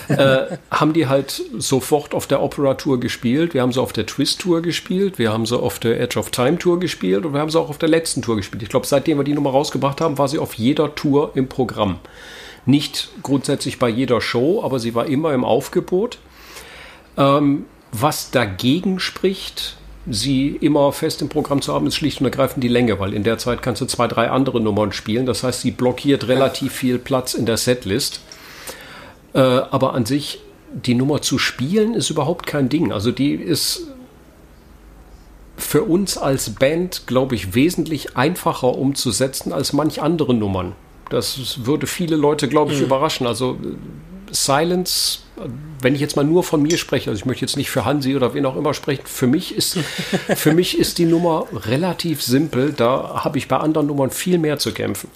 C: äh, haben die halt sofort auf der Opera-Tour gespielt. Wir haben sie auf der Twist-Tour gespielt, wir haben sie auf der Edge of Time-Tour gespielt und wir haben sie auch auf der letzten Tour gespielt. Ich glaube, seitdem wir die Nummer rausgebracht haben, war sie auf jeder Tour im Programm. Nicht grundsätzlich bei jeder Show, aber sie war immer im Aufgebot. Ähm, was dagegen spricht, sie immer fest im Programm zu haben, ist schlicht und ergreifend die Länge, weil in der Zeit kannst du zwei, drei andere Nummern spielen. Das heißt, sie blockiert relativ viel Platz in der Setlist. Äh, aber an sich, die Nummer zu spielen, ist überhaupt kein Ding. Also die ist für uns als Band, glaube ich, wesentlich einfacher umzusetzen als manch andere Nummern. Das würde viele Leute, glaube ich, mhm. überraschen. Also Silence, wenn ich jetzt mal nur von mir spreche, also ich möchte jetzt nicht für Hansi oder wen auch immer sprechen, für mich ist, für mich ist die Nummer relativ simpel. Da habe ich bei anderen Nummern viel mehr zu kämpfen.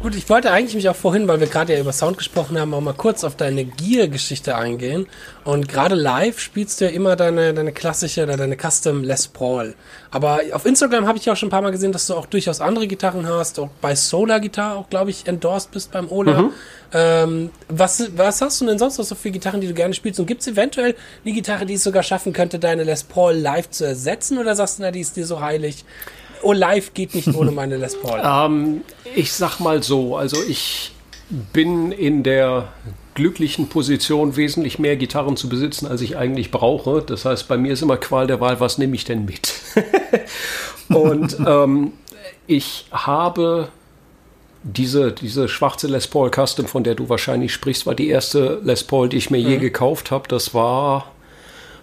A: Gut, ich wollte eigentlich mich auch vorhin, weil wir gerade ja über Sound gesprochen haben, auch mal kurz auf deine Gear-Geschichte eingehen. Und gerade live spielst du ja immer deine, deine klassische oder deine Custom Les Paul. Aber auf Instagram habe ich auch schon ein paar Mal gesehen, dass du auch durchaus andere Gitarren hast, auch bei Solar Gitarre auch, glaube ich, endorsed bist beim Ola. Mhm. Ähm, was, was hast du denn sonst noch so für Gitarren, die du gerne spielst? Und gibt es eventuell eine Gitarre, die es sogar schaffen könnte, deine Les Paul live zu ersetzen? Oder sagst du, na, die ist dir so heilig? Oh, live geht nicht ohne meine Les Paul.
C: ähm, ich sag mal so, also ich bin in der glücklichen Position, wesentlich mehr Gitarren zu besitzen, als ich eigentlich brauche. Das heißt, bei mir ist immer Qual der Wahl, was nehme ich denn mit? Und ähm, ich habe diese, diese schwarze Les Paul Custom, von der du wahrscheinlich sprichst, war die erste Les Paul, die ich mir mhm. je gekauft habe. Das war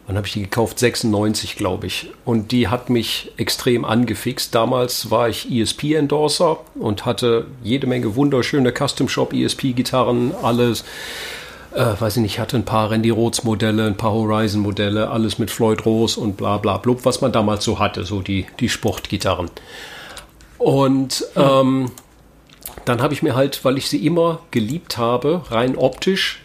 C: Wann habe ich die gekauft? 96, glaube ich. Und die hat mich extrem angefixt. Damals war ich ESP-Endorser und hatte jede Menge wunderschöne Custom Shop ESP-Gitarren, alles. Äh, weiß ich nicht, hatte ein paar Randy Rhodes Modelle, ein paar Horizon Modelle, alles mit Floyd Rose und bla bla blub, was man damals so hatte, so die, die Sportgitarren. Und ähm, dann habe ich mir halt, weil ich sie immer geliebt habe, rein optisch,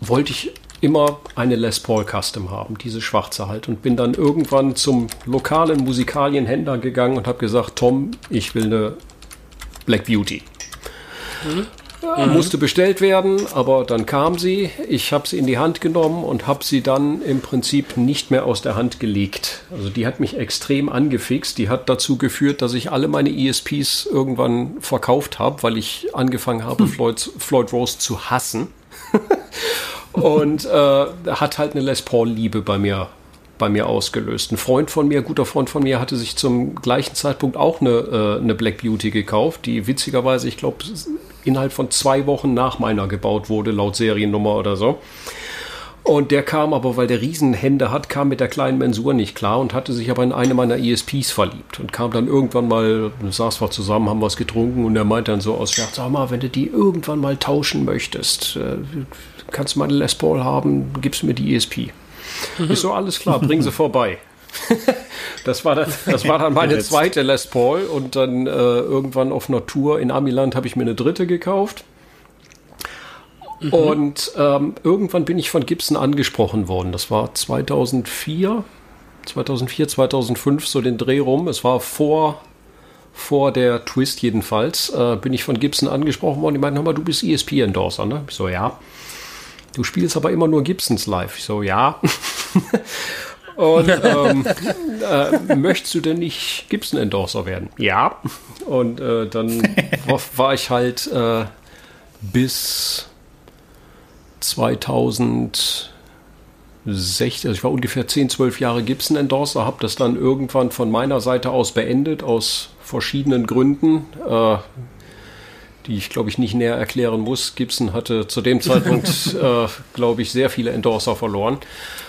C: wollte ich immer eine Les Paul Custom haben, diese schwarze halt. Und bin dann irgendwann zum lokalen Musikalienhändler gegangen und habe gesagt, Tom, ich will eine Black Beauty. Mhm. Ja, mhm. Musste bestellt werden, aber dann kam sie. Ich habe sie in die Hand genommen und habe sie dann im Prinzip nicht mehr aus der Hand gelegt. Also die hat mich extrem angefixt. Die hat dazu geführt, dass ich alle meine ESPs irgendwann verkauft habe, weil ich angefangen habe, hm. Floyd, Floyd Rose zu hassen. und äh, hat halt eine Les Paul-Liebe bei mir bei mir ausgelöst. Ein Freund von mir, guter Freund von mir, hatte sich zum gleichen Zeitpunkt auch eine, äh, eine Black Beauty gekauft, die witzigerweise, ich glaube, innerhalb von zwei Wochen nach meiner gebaut wurde, laut Seriennummer oder so. Und der kam aber, weil der Riesenhände hat, kam mit der kleinen Mensur nicht klar und hatte sich aber in eine meiner ESPs verliebt und kam dann irgendwann mal, saß wir zusammen, haben was getrunken und er meinte dann so aus Scherz, sag mal, wenn du die irgendwann mal tauschen möchtest, äh, kannst du mal eine Les Paul haben, gibst mir die ESP. Ist so, alles klar, bring sie vorbei. das, war dann, das war dann meine zweite Les Paul und dann äh, irgendwann auf einer Tour in Amiland habe ich mir eine dritte gekauft Mhm. Und ähm, irgendwann bin ich von Gibson angesprochen worden. Das war 2004, 2004, 2005, so den Dreh rum. Es war vor, vor der Twist jedenfalls, äh, bin ich von Gibson angesprochen worden. Die meinten, mal, du bist ESP-Endorser, ne? Ich so, ja. Du spielst aber immer nur Gibsons live. Ich so, ja. Und ähm, äh, möchtest du denn nicht Gibson-Endorser werden? Ja. Und äh, dann war, war ich halt äh, bis 2016, also ich war ungefähr 10, 12 Jahre Gibson Endorser, habe das dann irgendwann von meiner Seite aus beendet, aus verschiedenen Gründen, äh, die ich glaube ich nicht näher erklären muss. Gibson hatte zu dem Zeitpunkt, äh, glaube ich, sehr viele Endorser verloren.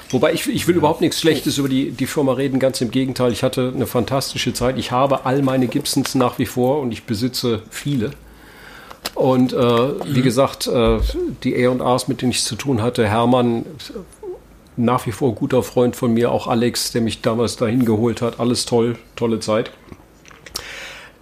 C: Wobei ich, ich will ja. überhaupt nichts Schlechtes über die, die Firma reden, ganz im Gegenteil, ich hatte eine fantastische Zeit. Ich habe all meine Gibsons nach wie vor und ich besitze viele. Und äh, wie gesagt, äh, die A&Rs, mit denen ich zu tun hatte, Hermann, nach wie vor guter Freund von mir, auch Alex, der mich damals dahin geholt hat, alles toll, tolle Zeit.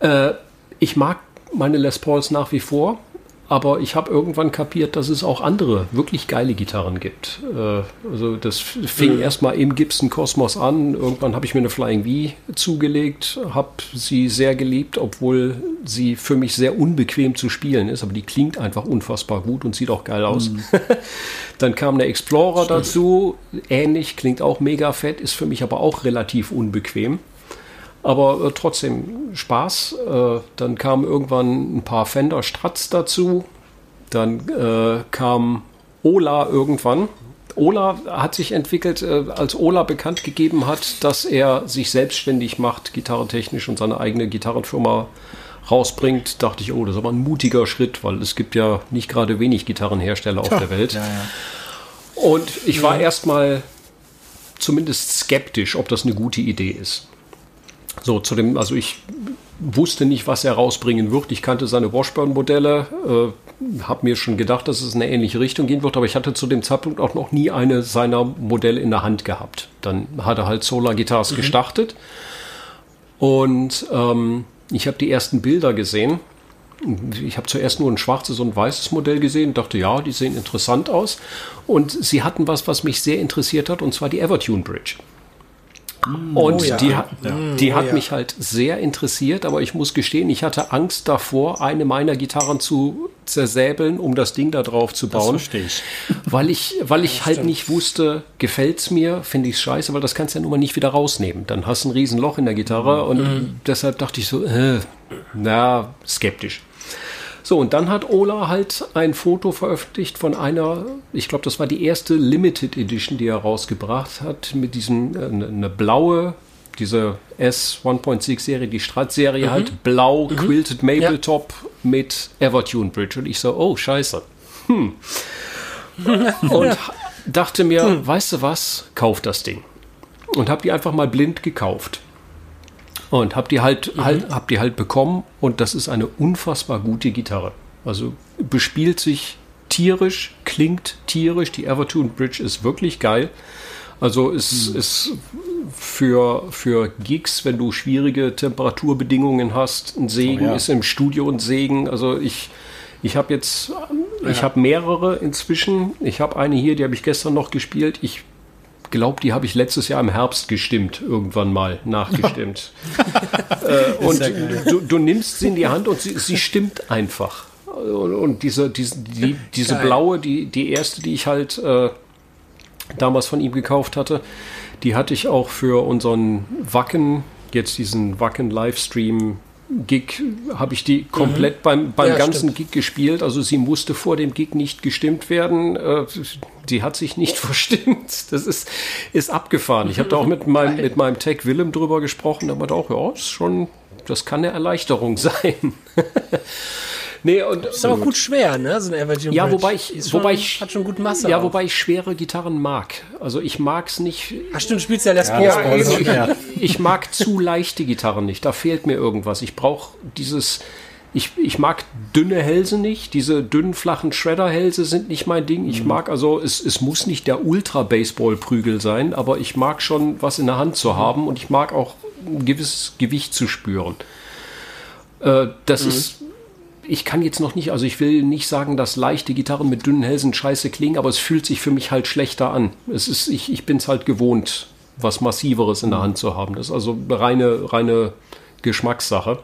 C: Äh, ich mag meine Les Pauls nach wie vor. Aber ich habe irgendwann kapiert, dass es auch andere wirklich geile Gitarren gibt. Äh, also das fing mhm. erstmal im Gibson Cosmos an. Irgendwann habe ich mir eine Flying V zugelegt, habe sie sehr geliebt, obwohl sie für mich sehr unbequem zu spielen ist. Aber die klingt einfach unfassbar gut und sieht auch geil aus. Mhm. Dann kam eine Explorer Stimmt. dazu, ähnlich, klingt auch mega fett, ist für mich aber auch relativ unbequem aber äh, trotzdem Spaß. Äh, dann kamen irgendwann ein paar Fender Strats dazu. Dann äh, kam Ola irgendwann. Ola hat sich entwickelt, äh, als Ola bekannt gegeben hat, dass er sich selbstständig macht, gitarrentechnisch und seine eigene Gitarrenfirma rausbringt, dachte ich, oh, das ist aber ein mutiger Schritt, weil es gibt ja nicht gerade wenig Gitarrenhersteller auf ja, der Welt. Ja, ja. Und ich war erstmal zumindest skeptisch, ob das eine gute Idee ist. So, zu dem, also ich wusste nicht, was er rausbringen wird. Ich kannte seine Washburn-Modelle, äh, habe mir schon gedacht, dass es in eine ähnliche Richtung gehen wird, aber ich hatte zu dem Zeitpunkt auch noch nie eine seiner Modelle in der Hand gehabt. Dann hat er halt Solar Guitars mhm. gestartet und ähm, ich habe die ersten Bilder gesehen. Ich habe zuerst nur ein schwarzes und weißes Modell gesehen, dachte, ja, die sehen interessant aus. Und sie hatten was, was mich sehr interessiert hat, und zwar die Evertune Bridge. Mm. Und oh, ja. die, die oh, hat ja. mich halt sehr interessiert, aber ich muss gestehen, ich hatte Angst davor, eine meiner Gitarren zu zersäbeln, um das Ding da drauf zu bauen. Das verstehe ich. Weil ich, weil ich halt nicht wusste, gefällt es mir, finde ich es scheiße, weil das kannst du ja nun mal nicht wieder rausnehmen. Dann hast du ein Riesenloch in der Gitarre mhm. und mhm. deshalb dachte ich so, äh, na, skeptisch. So, und dann hat Ola halt ein Foto veröffentlicht von einer, ich glaube, das war die erste Limited Edition, die er rausgebracht hat, mit diesem, äh, eine ne blaue, diese S 1.6 Serie, die Strat-Serie mhm. halt, blau, mhm. quilted Mapletop ja. mit Evertune Bridge. Und ich so, oh, scheiße. Hm. und dachte mir, hm. weißt du was, kauf das Ding. Und habe die einfach mal blind gekauft. Und hab die halt, mhm. halt, hab die halt bekommen und das ist eine unfassbar gute Gitarre. Also bespielt sich tierisch, klingt tierisch. Die Evertune Bridge ist wirklich geil. Also ist, mhm. ist für, für Gigs, wenn du schwierige Temperaturbedingungen hast, ein Segen, oh, ja. ist im Studio ein Segen. Also ich, ich habe jetzt, ich habe mehrere inzwischen. Ich habe eine hier, die habe ich gestern noch gespielt. Ich glaube, die habe ich letztes Jahr im Herbst gestimmt, irgendwann mal nachgestimmt. äh, und du, du, nimmst sie in die Hand und sie, sie stimmt einfach. Und, diese, diese, die, diese blaue, die, die erste, die ich halt äh, damals von ihm gekauft hatte, die hatte ich auch für unseren Wacken, jetzt diesen Wacken Livestream Gig habe ich die komplett mhm. beim, beim ja, ganzen stimmt. Gig gespielt. Also sie musste vor dem Gig nicht gestimmt werden. Äh, die hat sich nicht verstimmt. Das ist, ist abgefahren. Ich habe da auch mit meinem, mit meinem Tech Willem drüber gesprochen. Da meinte auch, ja, ist schon, das kann eine Erleichterung sein. Nee, und,
A: ist aber gut schwer, ne? So ein Evergreen
C: ja,
A: Bridge.
C: wobei ich,
A: Ist
C: wobei
A: schon,
C: ich,
A: hat schon gut Masse.
C: ja,
A: auch.
C: wobei ich schwere Gitarren mag. Also ich mag's nicht.
A: Ach stimmt, du spielst ja Les Paul. ne?
B: Ja.
C: Ich mag zu leichte Gitarren nicht. Da fehlt mir irgendwas. Ich brauche dieses. Ich, ich mag dünne Hälse nicht. Diese dünnen, flachen Shredder-Hälse sind nicht mein Ding. Ich mag also, es, es muss nicht der Ultra-Baseball-Prügel sein, aber ich mag schon was in der Hand zu haben und ich mag auch ein gewisses Gewicht zu spüren. Äh, das ist. Ich kann jetzt noch nicht, also ich will nicht sagen, dass leichte Gitarren mit dünnen Hälsen scheiße klingen, aber es fühlt sich für mich halt schlechter an. Es ist, ich, ich bin es halt gewohnt, was Massiveres in der Hand zu haben. Das ist also reine, reine Geschmackssache.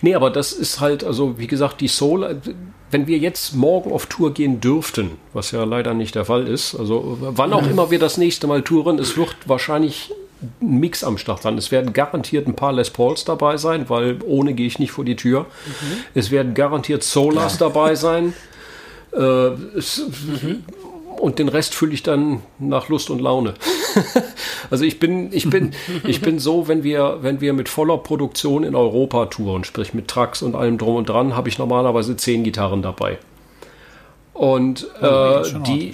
C: Nee, aber das ist halt, also wie gesagt, die Soul, wenn wir jetzt morgen auf Tour gehen dürften, was ja leider nicht der Fall ist, also wann auch immer wir das nächste Mal touren, es wird wahrscheinlich ein Mix am Start sein. Es werden garantiert ein paar Les Pauls dabei sein, weil ohne gehe ich nicht vor die Tür. Es werden garantiert Solas dabei sein. Äh, es, Und den Rest fülle ich dann nach Lust und Laune. also ich bin, ich bin, ich bin so, wenn wir, wenn wir mit voller Produktion in Europa touren, sprich mit Trucks und allem drum und dran, habe ich normalerweise zehn Gitarren dabei. Und äh,
B: das ist schon
C: die.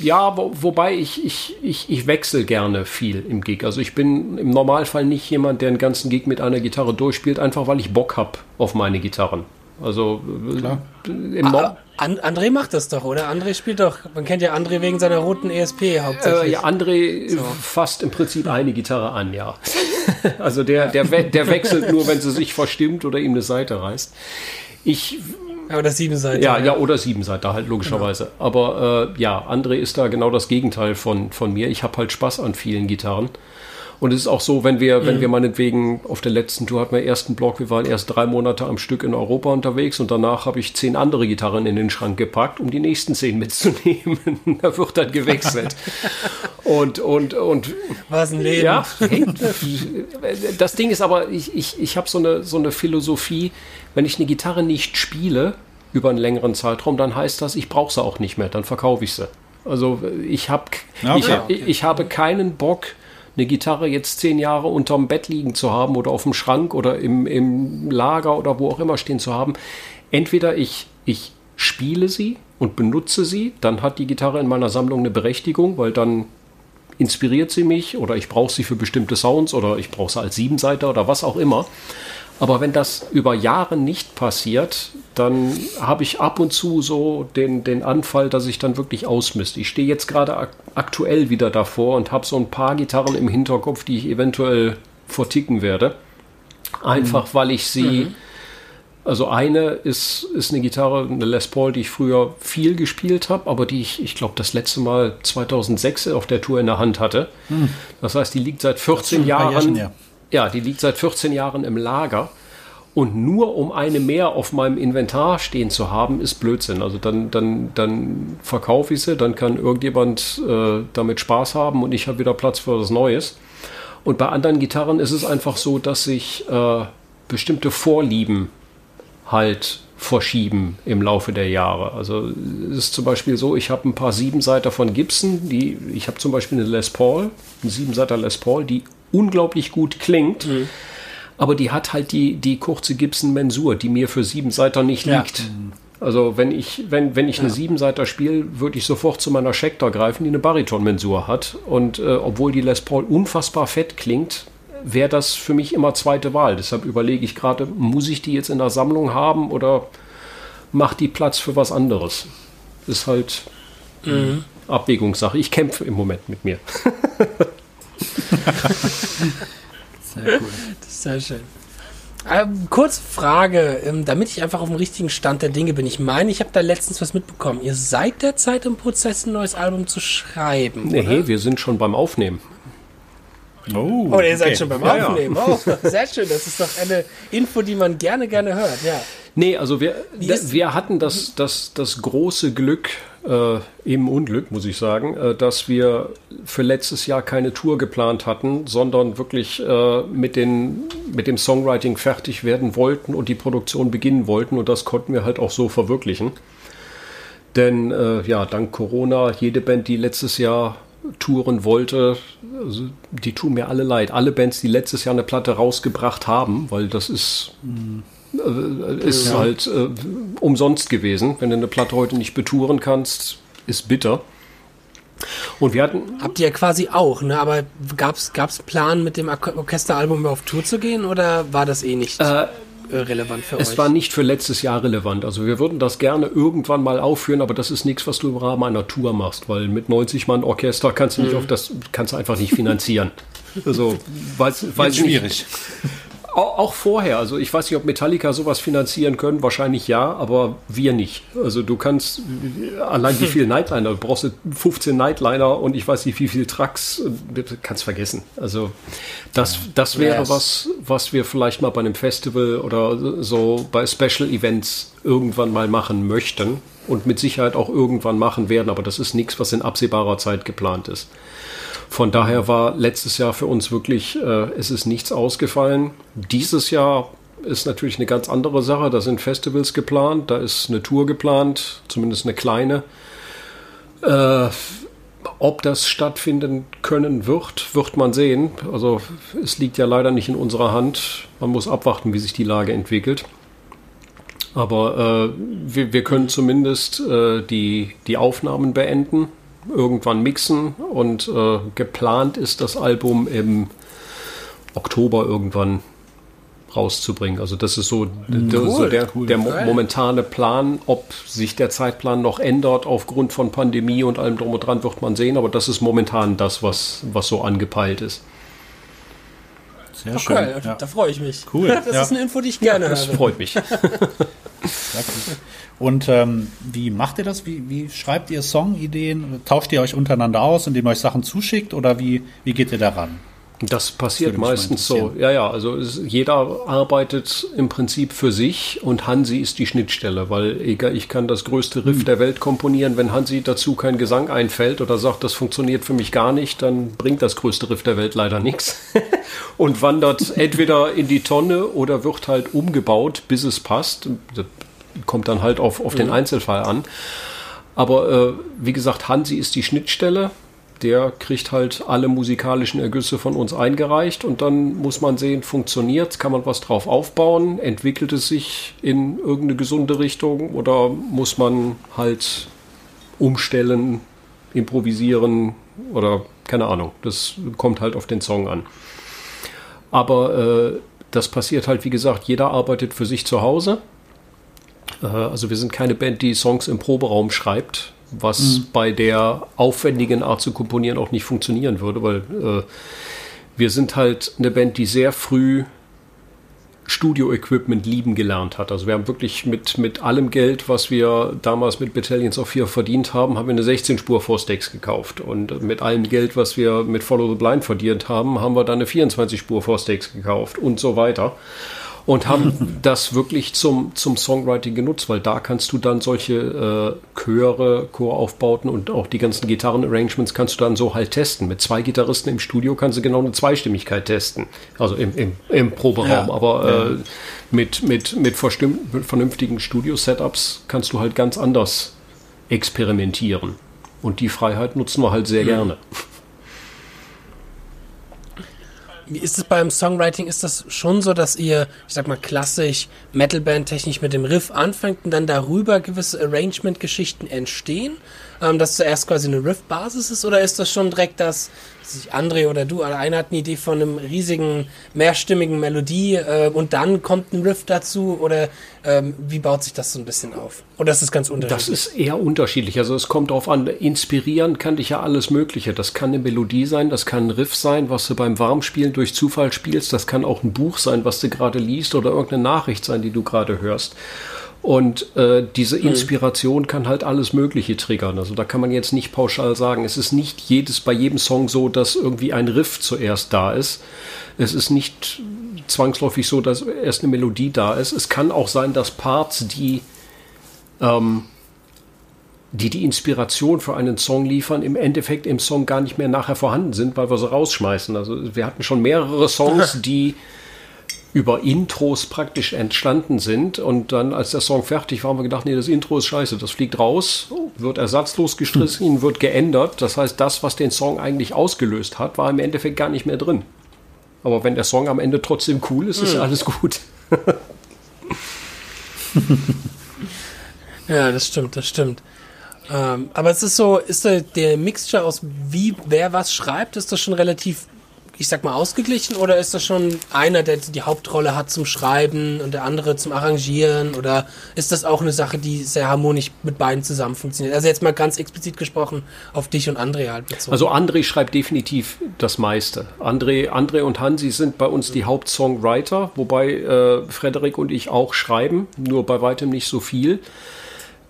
C: Ja, wo, wobei ich, ich, ich, ich wechsle gerne viel im Gig. Also ich bin im Normalfall nicht jemand, der einen ganzen Gig mit einer Gitarre durchspielt, einfach weil ich Bock habe auf meine Gitarren. Also äh,
B: Klar.
C: im Nor-
A: Ah, An André macht das doch, oder? André spielt doch. Man kennt ja André wegen seiner roten ESP hauptsächlich.
C: Äh, ja, André äh, fasst im Prinzip eine Gitarre an, ja. also der, der, we der wechselt nur, wenn sie sich verstimmt oder ihm eine Seite reißt. Ich,
A: Ja, oder sieben Seiten.
C: ja, ja, oder Siebenseiter halt, logischerweise. Aber äh, ja, André ist da genau das Gegenteil von, von mir. Ich habe halt Spaß an vielen Gitarren. Und es ist auch so, wenn wir, wenn wir meinetwegen auf der letzten Tour hatten wir ersten Block, wir waren erst drei Monate am Stück in Europa unterwegs und danach habe ich zehn andere Gitarren in den Schrank gepackt, um die nächsten zehn mitzunehmen. da wird dann gewechselt. und, und, und
A: Was ein Leben.
C: ja, das Ding ist aber, ich, ich, ich habe so eine, so eine Philosophie, wenn ich eine Gitarre nicht spiele über einen längeren Zeitraum, dann heißt das, ich brauche sie auch nicht mehr, dann verkaufe ich sie. Also ich, hab,
B: Ja,
C: ich,
B: okay.
C: ich habe keinen Bock, eine Gitarre jetzt zehn Jahre unterm Bett liegen zu haben oder auf dem Schrank oder im, im Lager oder wo auch immer stehen zu haben. Entweder ich, ich spiele sie und benutze sie, dann hat die Gitarre in meiner Sammlung eine Berechtigung, weil dann inspiriert sie mich oder ich brauche sie für bestimmte Sounds oder ich brauche sie als Siebenseiter oder was auch immer. Aber wenn das über Jahre nicht passiert, dann habe ich ab und zu so den, den Anfall, dass ich dann wirklich ausmiste. Ich stehe jetzt gerade ak aktuell wieder davor und habe so ein paar Gitarren im Hinterkopf, die ich eventuell verticken werde. Einfach weil ich sie. Also eine ist, ist eine Gitarre, eine Les Paul, die ich früher viel gespielt habe, aber die ich, ich glaube, das letzte Mal 2006 auf der Tour in der Hand hatte. Das heißt, die liegt seit 14
B: ein paar
C: Jahren.
B: Jährchen her.
C: Ja, die liegt seit 14 Jahren im Lager. Und nur um eine mehr auf meinem Inventar stehen zu haben, ist Blödsinn. Also dann, dann, dann verkaufe ich sie, dann kann irgendjemand äh, damit Spaß haben und ich habe wieder Platz für was Neues. Und bei anderen Gitarren ist es einfach so, dass sich äh, bestimmte Vorlieben halt verschieben im Laufe der Jahre. Also es ist zum Beispiel so, ich habe ein paar Siebenseiter von Gibson, die, ich habe zum Beispiel eine Les Paul, eine Siebenseiter Les Paul, die unglaublich gut klingt, aber die hat halt die, die kurze Gibson-Mensur, die mir für Siebenseiter nicht
A: Ja.
C: liegt. Also wenn ich, wenn, wenn ich eine Siebenseiter spiele, würde ich sofort zu meiner Schecter greifen, die eine Bariton-Mensur hat. Und äh, obwohl die Les Paul unfassbar fett klingt, wäre das für mich immer zweite Wahl. Deshalb überlege ich gerade, muss ich die jetzt in der Sammlung haben oder macht die Platz für was anderes? Ist halt Abwägungssache. Ich kämpfe im Moment mit mir.
B: Sehr cool.
A: Das ist sehr schön. Ähm, kurz Frage, ähm, damit ich einfach auf dem richtigen Stand der Dinge bin. Ich meine, ich habe da letztens was mitbekommen. Ihr seid derzeit im Prozess, ein neues Album zu schreiben.
C: Nee, hey, wir sind schon beim Aufnehmen.
B: Oh,
A: Oh, ihr seid
B: okay.
A: schon beim
C: Ja, ja.
A: Aufnehmen. Oh, sehr schön. Das ist doch eine Info, die man gerne, gerne hört. Ja.
C: Nee, also wir,
A: ist-
C: wir hatten das, das, das große Glück, äh, im Unglück, muss ich sagen, äh, dass wir für letztes Jahr keine Tour geplant hatten, sondern wirklich äh, mit, den, mit dem Songwriting fertig werden wollten und die Produktion beginnen wollten. Und das konnten wir halt auch so verwirklichen. Denn äh, ja, dank Corona, jede Band, die letztes Jahr touren wollte, also, die tun mir alle leid. Alle Bands, die letztes Jahr eine Platte rausgebracht haben, weil das ist äh, ist ja. halt äh, umsonst gewesen. Wenn du eine Platte heute nicht betouren kannst, ist bitter.
A: Und wir hatten. Habt ihr ja quasi auch, ne? Aber gab's, gab's Plan, mit dem Orchesteralbum auf Tour zu gehen oder war das eh nicht? Äh, relevant
C: für es euch? Es war nicht für letztes Jahr relevant. Also wir würden das gerne irgendwann mal aufführen, aber das ist nichts, was du im Rahmen einer Tour machst, weil mit 90 Mann Orchester kannst du nicht mhm. auf das kannst du einfach nicht finanzieren. Also weiß, weiß schwierig. Nicht. Auch vorher, also ich weiß nicht, ob Metallica sowas finanzieren können, wahrscheinlich ja, aber wir nicht. Also du kannst allein wie viele Nightliner, du brauchst 15 Nightliner und ich weiß nicht wie viele Trucks, kannst vergessen. Also das, das wäre yes. was, was wir vielleicht mal bei einem Festival oder so bei Special Events irgendwann mal machen möchten und mit Sicherheit auch irgendwann machen werden, aber das ist nichts, was in absehbarer Zeit geplant ist. Von daher war letztes Jahr für uns wirklich, äh, es ist nichts ausgefallen. Dieses Jahr ist natürlich eine ganz andere Sache. Da sind Festivals geplant, da ist eine Tour geplant, zumindest eine kleine. Äh, ob das stattfinden können wird, wird man sehen. Also es liegt ja leider nicht in unserer Hand. Man muss abwarten, wie sich die Lage entwickelt. Aber äh, wir, wir, können zumindest äh, die, die Aufnahmen beenden irgendwann mixen und äh, geplant ist das Album im Oktober irgendwann rauszubringen. Also das ist so, cool, so der, cool. der momentane Plan. Ob sich der Zeitplan noch ändert aufgrund von Pandemie und allem drum und dran, wird man sehen. Aber das ist momentan das, was, was so angepeilt ist.
A: Sehr schön. Okay, ja. Da freue ich mich. Cool. Das ja. ist eine Info, die ich gerne
C: das höre. Das freut mich.
B: Und ähm, wie macht ihr das? Wie, wie schreibt ihr Songideen? Tauscht ihr euch untereinander aus, indem ihr euch Sachen zuschickt oder wie, wie geht ihr daran?
C: Das passiert das meistens so. Ja, ja, also es, jeder arbeitet im Prinzip für sich und Hansi ist die Schnittstelle, weil egal, ich kann das größte Riff hm. der Welt komponieren, wenn Hansi dazu kein Gesang einfällt oder sagt, das funktioniert für mich gar nicht, dann bringt das größte Riff der Welt leider nichts und wandert entweder in die Tonne oder wird halt umgebaut, bis es passt kommt dann halt auf, auf den mhm. Einzelfall an. Aber äh, wie gesagt, Hansi ist die Schnittstelle. Der kriegt halt alle musikalischen Ergüsse von uns eingereicht und dann muss man sehen, funktioniert kann man was drauf aufbauen, entwickelt es sich in irgendeine gesunde Richtung oder muss man halt umstellen, improvisieren oder keine Ahnung. Das kommt halt auf den Song an. Aber äh, das passiert halt, wie gesagt, jeder arbeitet für sich zu Hause äh, also wir sind keine Band, die Songs im Proberaum schreibt, was mhm. bei der aufwendigen Art zu komponieren auch nicht funktionieren würde, weil äh, wir sind halt eine Band, die sehr früh Studio-Equipment lieben gelernt hat. Also wir haben wirklich mit, mit allem Geld, was wir damals mit Battalions of Fear verdient haben, haben wir eine 16-Spur Vorstex gekauft. Und mit allem Geld, was wir mit Follow the Blind verdient haben, haben wir dann eine 24-Spur Vorstex gekauft und so weiter und haben das wirklich zum, zum Songwriting genutzt, weil da kannst du dann solche äh, Chöre, Choraufbauten und auch die ganzen Gitarrenarrangements kannst du dann so halt testen. Mit zwei Gitarristen im Studio kannst du genau eine Zweistimmigkeit testen, also im, im, im Proberaum, ja, aber ja. Äh, mit, mit, mit, mit vernünftigen Studio-Setups kannst du halt ganz anders experimentieren. Und die Freiheit nutzen wir halt sehr mhm. gerne.
A: Ist es beim Songwriting? Ist das schon so, dass ihr, ich sag mal, klassisch Metalband-technisch mit dem Riff anfängt und dann darüber gewisse Arrangement-Geschichten entstehen? Ähm, dass zuerst quasi eine Riff-Basis ist? Oder ist das schon direkt das, André oder du, einer hat eine Idee von einem riesigen, mehrstimmigen Melodie äh, und dann kommt ein Riff dazu? Oder ähm, wie baut sich das so ein bisschen auf? Oder ist es ganz unterschiedlich?
C: Das ist eher unterschiedlich. Also es kommt darauf an, inspirieren kann dich ja alles Mögliche. Das kann eine Melodie sein, das kann ein Riff sein, was du beim Warmspielen durch Zufall spielst. Das kann auch ein Buch sein, was du gerade liest oder irgendeine Nachricht sein, die du gerade hörst. Und äh, diese mhm. Inspiration kann halt alles Mögliche triggern. Also da kann man jetzt nicht pauschal sagen, es ist nicht jedes bei jedem Song so, dass irgendwie ein Riff zuerst da ist. Es ist nicht zwangsläufig so, dass erst eine Melodie da ist. Es kann auch sein, dass Parts, die ähm, die die Inspiration für einen Song liefern, im Endeffekt im Song gar nicht mehr nachher vorhanden sind, weil wir sie rausschmeißen. Also wir hatten schon mehrere Songs, die über Intros praktisch entstanden sind. Und dann, als der Song fertig war, haben wir gedacht, nee, das Intro ist scheiße, das fliegt raus, wird ersatzlos gestrichen, hm. wird geändert. Das heißt, das, was den Song eigentlich ausgelöst hat, war im Endeffekt gar nicht mehr drin. Aber wenn der Song am Ende trotzdem cool ist, ist hm. alles gut.
A: ja, das stimmt, das stimmt. Ähm, aber es ist so, ist der, der Mixture aus wie wer was schreibt, ist das schon relativ ich sag mal, ausgeglichen oder ist das schon einer, der die Hauptrolle hat zum Schreiben und der andere zum Arrangieren oder ist das auch eine Sache, die sehr harmonisch mit beiden zusammen funktioniert? Also jetzt mal ganz explizit gesprochen auf dich und André halt
C: bezogen. Also André schreibt definitiv das meiste. André, André und Hansi sind bei uns die Hauptsongwriter, wobei äh, Frederik und ich auch schreiben, nur bei weitem nicht so viel.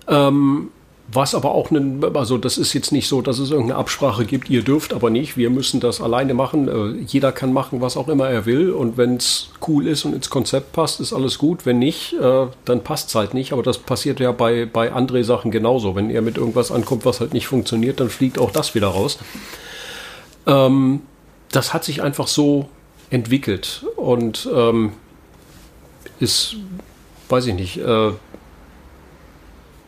C: Ähm, was aber auch, ein, also das ist jetzt nicht so, dass es irgendeine Absprache gibt, ihr dürft aber nicht, wir müssen das alleine machen. Äh, jeder kann machen, was auch immer er will. Und wenn es cool ist und ins Konzept passt, ist alles gut. Wenn nicht, äh, dann passt es halt nicht. Aber das passiert ja bei, bei André-Sachen genauso. Wenn er mit irgendwas ankommt, was halt nicht funktioniert, dann fliegt auch das wieder raus. Ähm, das hat sich einfach so entwickelt und ähm, ist, weiß ich nicht, äh,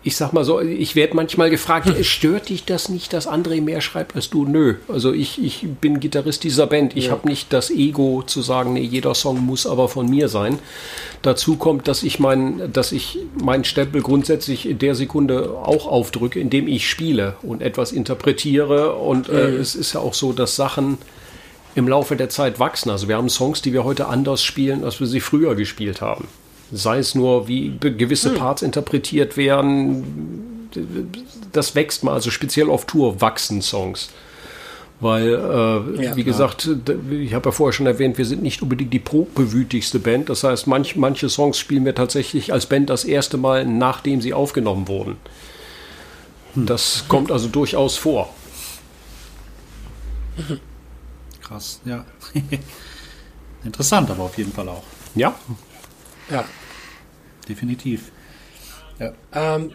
C: ich sag mal so, ich werde manchmal gefragt, stört dich das nicht, dass André mehr schreibt als du? Nö. Also ich, ich bin Gitarrist dieser Band. Ich ja. habe nicht das Ego zu sagen, nee, jeder Song muss aber von mir sein. Dazu kommt, dass ich mein, dass ich meinen Stempel grundsätzlich in der Sekunde auch aufdrücke, indem ich spiele und etwas interpretiere. Und äh, mhm. es ist ja auch so, dass Sachen im Laufe der Zeit wachsen. Also wir haben Songs, die wir heute anders spielen, als wir sie früher gespielt haben. Sei es nur, wie gewisse hm. Parts interpretiert werden. Das wächst mal, also speziell auf Tour wachsen Songs. Weil, äh, ja, wie gesagt, ich habe ja vorher schon erwähnt, wir sind nicht unbedingt die probewütigste Band. Das heißt, manch, manche Songs spielen wir tatsächlich als Band das erste Mal, nachdem sie aufgenommen wurden. Hm. Das kommt also durchaus vor.
B: Krass, ja. Interessant aber auf jeden Fall auch.
C: Ja,
B: ja. Definitiv.
A: Ja. Ähm,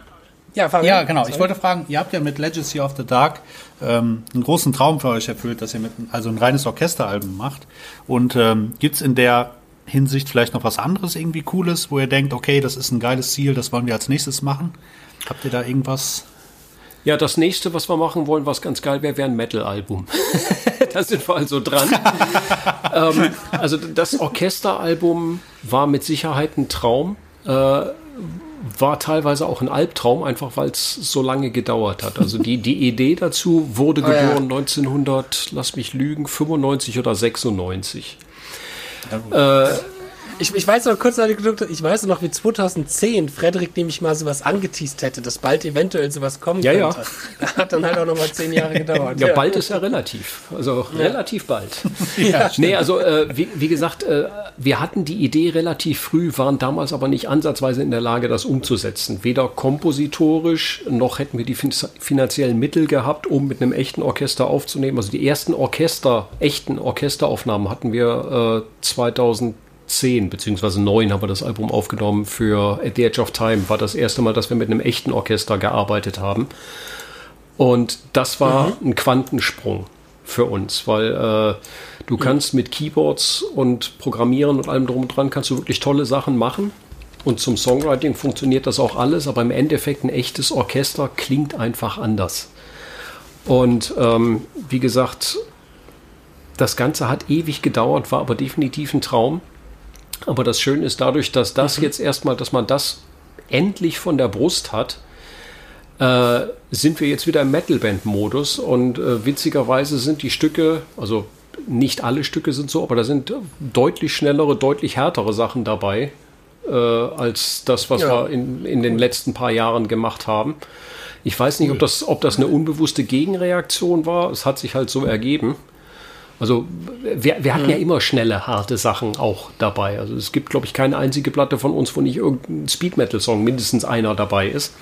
B: ja, ja, genau. Ich wollte fragen, ihr habt ja mit Legacy of the Dark ähm, einen großen Traum für euch erfüllt, dass ihr mit, also ein reines Orchesteralbum macht. Und ähm, gibt es in der Hinsicht vielleicht noch was anderes irgendwie Cooles, wo ihr denkt, okay, das ist ein geiles Ziel, das wollen wir als nächstes machen? Habt ihr da irgendwas?
C: Ja, das nächste, was wir machen wollen, was ganz geil wäre, wäre ein Metal-Album. da sind wir also dran. ähm, also das Orchesteralbum war mit Sicherheit ein Traum. Äh, war teilweise auch ein Albtraum, einfach weil es so lange gedauert hat. Also die, die Idee dazu wurde oh, geboren ja. 1900, lass mich lügen, 95 oder 96.
A: Ja, äh, ich, ich weiß noch kurz, ich weiß noch, wie 2010 Frederik nämlich mal sowas angeteased hätte, dass bald eventuell sowas kommen
C: ja, könnte.
A: Ja. Hat dann halt auch nochmal zehn Jahre gedauert.
C: Ja, ja, bald ist ja relativ. Also ja. relativ bald. ja, nee, also äh, wie, wie, gesagt, äh, wir hatten die Idee relativ früh, waren damals aber nicht ansatzweise in der Lage, das umzusetzen. Weder kompositorisch, noch hätten wir die finanziellen Mittel gehabt, um mit einem echten Orchester aufzunehmen. Also die ersten Orchester, echten Orchesteraufnahmen hatten wir äh, 2000 10 bzw. 9 haben wir das Album aufgenommen für At the Edge of Time. War das erste Mal, dass wir mit einem echten Orchester gearbeitet haben. Und das war mhm. ein Quantensprung für uns, weil äh, du kannst mit Keyboards und Programmieren und allem drum und dran kannst du wirklich tolle Sachen machen. Und zum Songwriting funktioniert das auch alles, aber im Endeffekt ein echtes Orchester klingt einfach anders. Und ähm, wie gesagt, das Ganze hat ewig gedauert, war aber definitiv ein Traum. Aber das Schöne ist dadurch, dass das mhm. jetzt erstmal, dass man das endlich von der Brust hat, äh, sind wir jetzt wieder im Metalband-Modus und äh, witzigerweise sind die Stücke, also nicht alle Stücke sind so, aber da sind deutlich schnellere, deutlich härtere Sachen dabei, äh, als das, was ja. wir in, in den letzten paar Jahren gemacht haben. Ich weiß nicht, ob das, ob das eine unbewusste Gegenreaktion war. Es hat sich halt so ergeben. Also wir, wir hatten mhm. ja immer schnelle, harte Sachen auch dabei. Also es gibt, glaube ich, keine einzige Platte von uns, wo nicht irgendein Speed Metal Song mindestens einer dabei ist.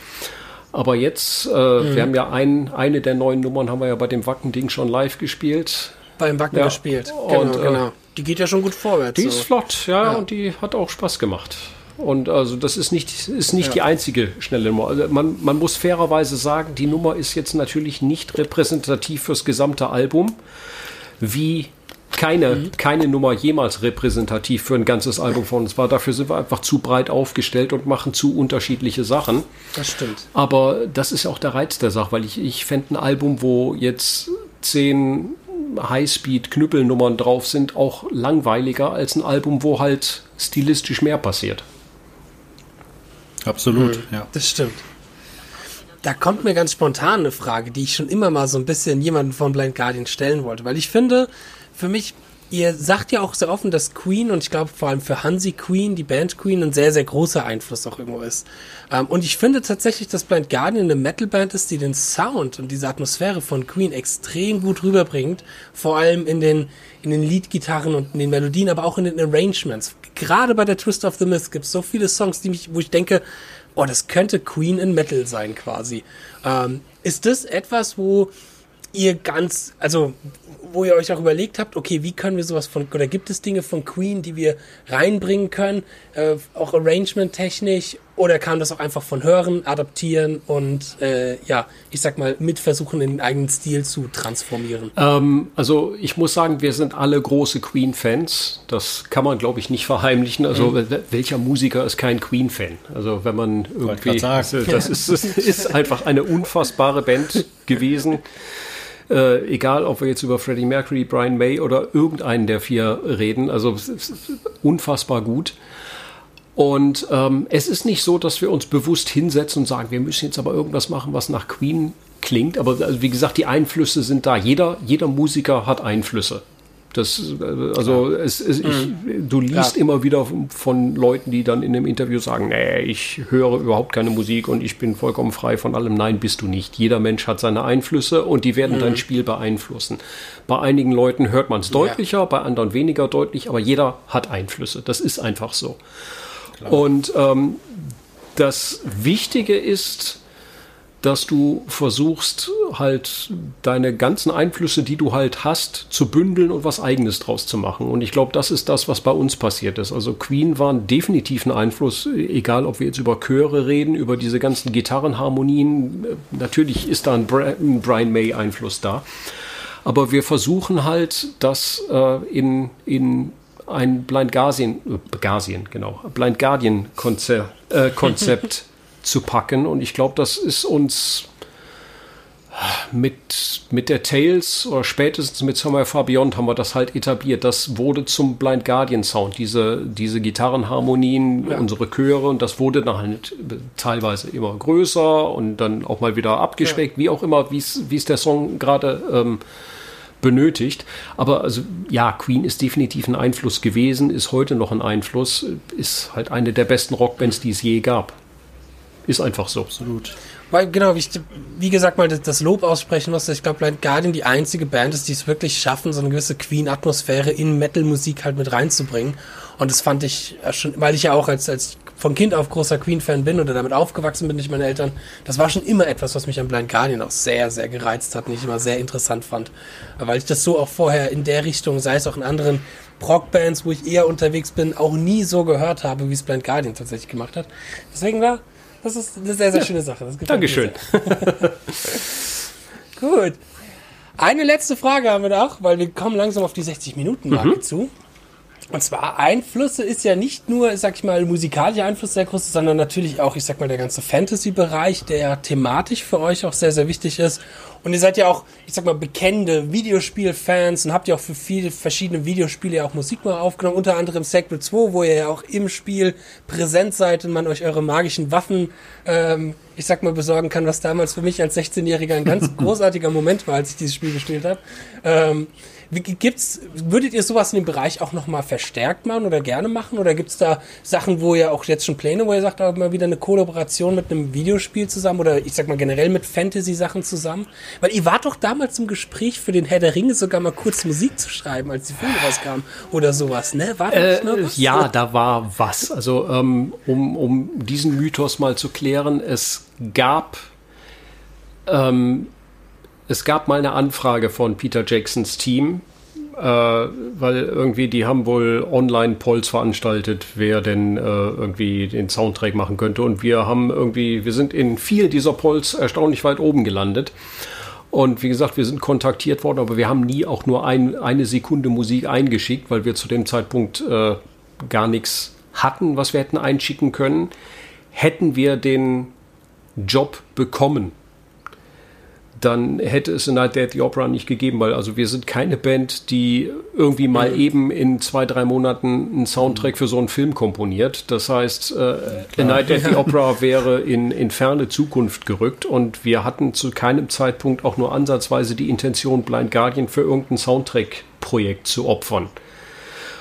C: Aber jetzt, äh, mhm. wir haben ja ein, eine der neuen Nummern haben wir ja bei dem Wacken-Ding schon live gespielt.
A: Beim Wacken ja. gespielt.
C: Genau, und, äh, genau.
A: Die geht ja schon gut vorwärts.
C: Die so. ist flott, ja, ja, und die hat auch Spaß gemacht. Und also das ist nicht, ist nicht ja. die einzige schnelle Nummer. Also man, man muss fairerweise sagen, die Nummer ist jetzt natürlich nicht repräsentativ fürs gesamte Album wie keine, mhm. keine Nummer jemals repräsentativ für ein ganzes Album von uns war. Dafür sind wir einfach zu breit aufgestellt und machen zu unterschiedliche Sachen.
A: Das stimmt.
C: Aber das ist auch der Reiz der Sache, weil ich, ich fände ein Album, wo jetzt zehn Highspeed-Knüppelnummern drauf sind, auch langweiliger als ein Album, wo halt stilistisch mehr passiert.
B: Absolut, mhm. ja.
A: Das stimmt. Da kommt mir ganz spontan eine Frage, die ich schon immer mal so ein bisschen jemanden von Blind Guardian stellen wollte, weil ich finde, für mich Ihr sagt ja auch sehr offen, dass Queen und ich glaube vor allem für Hansi Queen, die Band Queen, ein sehr, sehr großer Einfluss auch irgendwo ist. Ähm, und ich finde tatsächlich, dass Blind Guardian eine Metalband ist, die den Sound und diese Atmosphäre von Queen extrem gut rüberbringt. Vor allem in den, in den Leadgitarren und in den Melodien, aber auch in den Arrangements. Gerade bei der Twist of the Myth gibt es so viele Songs, die mich, wo ich denke, oh, das könnte Queen in Metal sein quasi. Ähm, ist das etwas, wo ihr ganz, also wo ihr euch auch überlegt habt, okay, wie können wir sowas von, oder gibt es Dinge von Queen, die wir reinbringen können, äh, auch Arrangement-technisch, oder kann das auch einfach von Hören, adaptieren und, äh, ja, ich sag mal, mit versuchen, in den eigenen Stil zu transformieren?
C: Ähm, also ich muss sagen, wir sind alle große Queen-Fans. Das kann man, glaube ich, nicht verheimlichen. Also mhm. welcher Musiker ist kein Queen-Fan? Also wenn man irgendwie, das ist, das ist einfach eine unfassbare Band gewesen. Äh, egal, ob wir jetzt über Freddie Mercury, Brian May oder irgendeinen der vier reden. Also unfassbar gut. Und ähm, es ist nicht so, dass wir uns bewusst hinsetzen und sagen, wir müssen jetzt aber irgendwas machen, was nach Queen klingt. Aber also, wie gesagt, die Einflüsse sind da. Jeder, jeder Musiker hat Einflüsse. Das, äh, also es, es, ich, mhm. du liest ja. immer wieder von Leuten, die dann in einem Interview sagen, nee, ich höre überhaupt keine Musik und ich bin vollkommen frei von allem. Nein, bist du nicht. Jeder Mensch hat seine Einflüsse und die werden mhm. dein Spiel beeinflussen. Bei einigen Leuten hört man es deutlicher, ja. bei anderen weniger deutlich, aber jeder hat Einflüsse. Das ist einfach so. Klar. Und ähm, das Wichtige ist, dass du versuchst, halt deine ganzen Einflüsse, die du halt hast, zu bündeln und was Eigenes draus zu machen. Und ich glaube, das ist das, was bei uns passiert ist. Also Queen war definitiv ein Einfluss, egal ob wir jetzt über Chöre reden, über diese ganzen Gitarrenharmonien. Natürlich ist da ein, Brian May-Einfluss da. Aber wir versuchen halt, das äh, in, in ein Blind Guardian, äh, Guardian, genau, Blind Guardian Konzept, äh, Konzept zu packen. Und ich glaube, das ist uns mit, mit der Tales oder spätestens mit Somewhere Far Beyond haben wir das halt etabliert. Das wurde zum Blind Guardian Sound, diese, diese Gitarrenharmonien, ja. unsere Chöre und das wurde dann halt teilweise immer größer und dann auch mal wieder abgeschwächt, ja. wie auch immer, wie es der Song gerade ähm, benötigt. Aber also ja, Queen ist definitiv ein Einfluss gewesen, ist heute noch ein Einfluss, ist halt eine der besten Rockbands, die es je gab. Ist einfach so.
A: Absolut. Weil, genau, wie, ich, wie gesagt, mal das, Lob aussprechen muss, ich glaube, Blind Guardian die einzige Band ist, die es wirklich schaffen, so eine gewisse Queen-Atmosphäre in Metal-Musik halt mit reinzubringen. Und das fand ich schon, weil ich ja auch als, als von Kind auf großer Queen-Fan bin oder damit aufgewachsen bin durch meine Eltern, das war schon immer etwas, was mich an Blind Guardian auch sehr, sehr gereizt hat und ich immer sehr interessant fand. Weil ich das so auch vorher in der Richtung, sei es auch in anderen Rockbands, wo ich eher unterwegs bin, auch nie so gehört habe, wie es Blind Guardian tatsächlich gemacht hat. Deswegen war das ist eine sehr, sehr ja. schöne Sache.
C: Dankeschön.
A: Gut. Eine letzte Frage haben wir noch, weil wir kommen langsam auf die 60-Minuten-Marke mhm. zu. Und zwar Einflüsse ist ja nicht nur, sag ich mal, musikalischer Einfluss sehr groß, sondern natürlich auch, ich sag mal, der ganze Fantasy-Bereich, der thematisch für euch auch sehr, sehr wichtig ist. Und ihr seid ja auch, ich sag mal, bekennende Videospielfans und habt ja auch für viele verschiedene Videospiele ja auch Musik mal aufgenommen, unter anderem Sacred 2, wo ihr ja auch im Spiel präsent seid und man euch eure magischen Waffen, ähm, ich sag mal, besorgen kann, was damals für mich als 16-Jähriger ein ganz großartiger Moment war, als ich dieses Spiel gespielt habe. Ähm, Gibt's, würdet ihr sowas in dem Bereich auch nochmal verstärkt machen oder gerne machen? Oder gibt's da Sachen, wo ihr auch jetzt schon Pläne, wo ihr sagt, aber mal wieder eine Kollaboration mit einem Videospiel zusammen oder ich sag mal generell mit Fantasy-Sachen zusammen? Weil ihr wart doch damals im Gespräch für den Herr der Ringe sogar mal kurz Musik zu schreiben, als die Filme rauskamen oder sowas, ne?
C: War da äh, noch was? Ja, da war was. Also, ähm, um, um diesen Mythos mal zu klären, es gab ähm, es gab mal eine Anfrage von Peter Jacksons Team, äh, weil irgendwie die haben wohl Online-Polls veranstaltet, wer denn äh, irgendwie den Soundtrack machen könnte. Und wir haben irgendwie, wir sind in vier dieser Polls erstaunlich weit oben gelandet. Und wie gesagt, wir sind kontaktiert worden, aber wir haben nie auch nur ein, eine Sekunde Musik eingeschickt, weil wir zu dem Zeitpunkt äh, gar nichts hatten, was wir hätten einschicken können. Hätten wir den Job bekommen, dann hätte es A Night at the Opera nicht gegeben, weil also wir sind keine Band, die irgendwie mal mhm. eben in zwei, drei Monaten einen Soundtrack für so einen Film komponiert. Das heißt, äh, A Night at the Opera wäre in, in ferne Zukunft gerückt und wir hatten zu keinem Zeitpunkt auch nur ansatzweise die Intention, Blind Guardian für irgendein Soundtrack-Projekt zu opfern.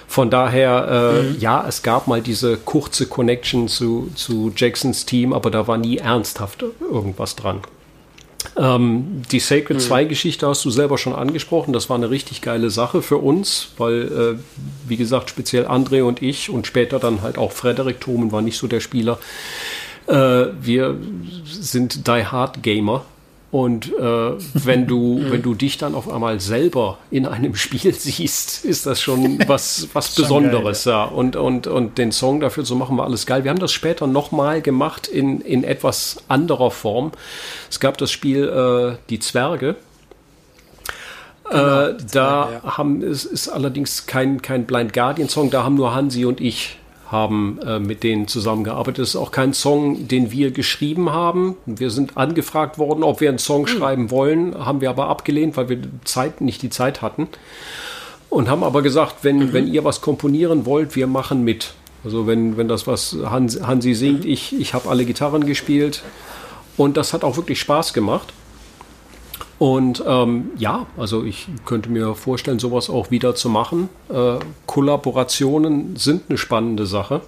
C: Von daher, äh, mhm. ja, es gab mal diese kurze Connection zu, zu Jacksons Team, aber da war nie ernsthaft irgendwas dran. Ähm, die Sacred mhm. 2 Geschichte hast du selber schon angesprochen. Das war eine richtig geile Sache für uns, weil, äh, wie gesagt, speziell André und ich und später dann halt auch Frederik Thomen war nicht so der Spieler. Äh, wir sind Die Hard Gamer und äh, wenn du, wenn du dich dann auf einmal selber in einem Spiel siehst, ist das schon was, was Besonderes, geil, ja. Und, und, und den Song dafür zu machen, war alles geil. Wir haben das später nochmal gemacht in, in etwas anderer Form. Es gab das Spiel äh, Die Zwerge. Genau, äh, da ja. haben es ist allerdings kein, kein Blind Guardian Song, da haben nur Hansi und ich haben äh, mit denen zusammengearbeitet. Es ist auch kein Song, den wir geschrieben haben. Wir sind angefragt worden, ob wir einen Song mhm. schreiben wollen, haben wir aber abgelehnt, weil wir Zeit, nicht die Zeit hatten. Und haben aber gesagt, wenn, mhm. wenn ihr was komponieren wollt, wir machen mit. Also wenn, wenn das was Hans, Hansi singt, mhm. ich, ich habe alle Gitarren gespielt. Und das hat auch wirklich Spaß gemacht. Und ähm, ja, also ich könnte mir vorstellen, sowas auch wieder zu machen. Äh, Kollaborationen sind eine spannende Sache.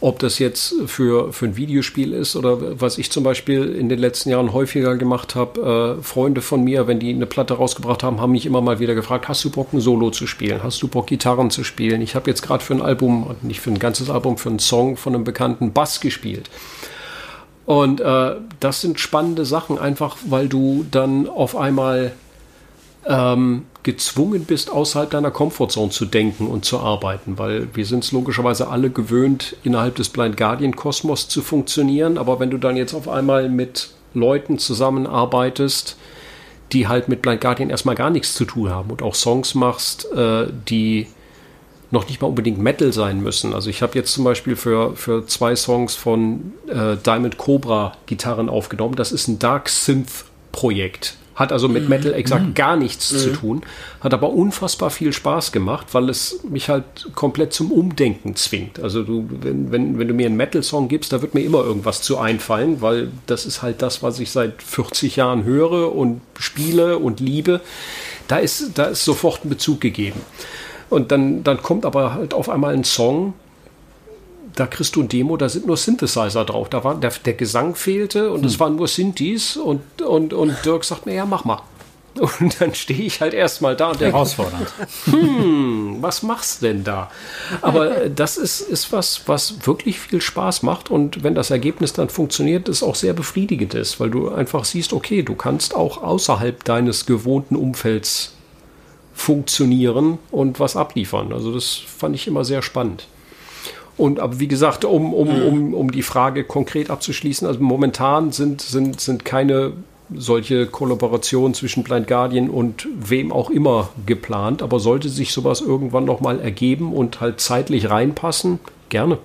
C: Ob das jetzt für, für ein Videospiel ist oder was ich zum Beispiel in den letzten Jahren häufiger gemacht habe, äh, Freunde von mir, wenn die eine Platte rausgebracht haben, haben mich immer mal wieder gefragt, hast du Bock ein Solo zu spielen? Hast du Bock Gitarren zu spielen? Ich habe jetzt gerade für ein Album, nicht für ein ganzes Album, für einen Song von einem bekannten Bass gespielt. Und äh, das sind spannende Sachen, einfach weil du dann auf einmal ähm, gezwungen bist, außerhalb deiner Komfortzone zu denken und zu arbeiten, weil wir sind es logischerweise alle gewöhnt, innerhalb des Blind Guardian Kosmos zu funktionieren. Aber wenn du dann jetzt auf einmal mit Leuten zusammenarbeitest, die halt mit Blind Guardian erstmal gar nichts zu tun haben und auch Songs machst, äh, die noch nicht mal unbedingt Metal sein müssen. Also ich habe jetzt zum Beispiel für, für zwei Songs von äh, Diamond Cobra Gitarren aufgenommen. Das ist ein Dark Synth Projekt. Hat also mit mhm. Metal exakt mhm. gar nichts mhm. zu tun, hat aber unfassbar viel Spaß gemacht, weil es mich halt komplett zum Umdenken zwingt. Also du, wenn, wenn, wenn du mir einen Metal-Song gibst, da wird mir immer irgendwas zu einfallen, weil das ist halt das, was ich seit 40 Jahren höre und spiele und liebe. Da ist, da ist sofort ein Bezug gegeben. Und dann, dann kommt aber halt auf einmal ein Song, da kriegst du ein Demo, da sind nur Synthesizer drauf. Da war, der, der Gesang fehlte und hm. es waren nur Synthes und, und, und Dirk sagt mir, ja, mach mal. Und dann stehe ich halt erstmal da und
B: denke, herausfordernd.
C: Hm, was machst denn da? Aber das ist, ist was, was wirklich viel Spaß macht und wenn das Ergebnis dann funktioniert, ist auch sehr befriedigend ist, weil du einfach siehst, okay, du kannst auch außerhalb deines gewohnten Umfelds funktionieren und was abliefern. Also das fand ich immer sehr spannend. Und aber wie gesagt, um, um, um, um die Frage konkret abzuschließen, also momentan sind, sind, sind keine solche Kollaborationen zwischen Blind Guardian und wem auch immer geplant, aber sollte sich sowas irgendwann nochmal ergeben und halt zeitlich reinpassen, gerne.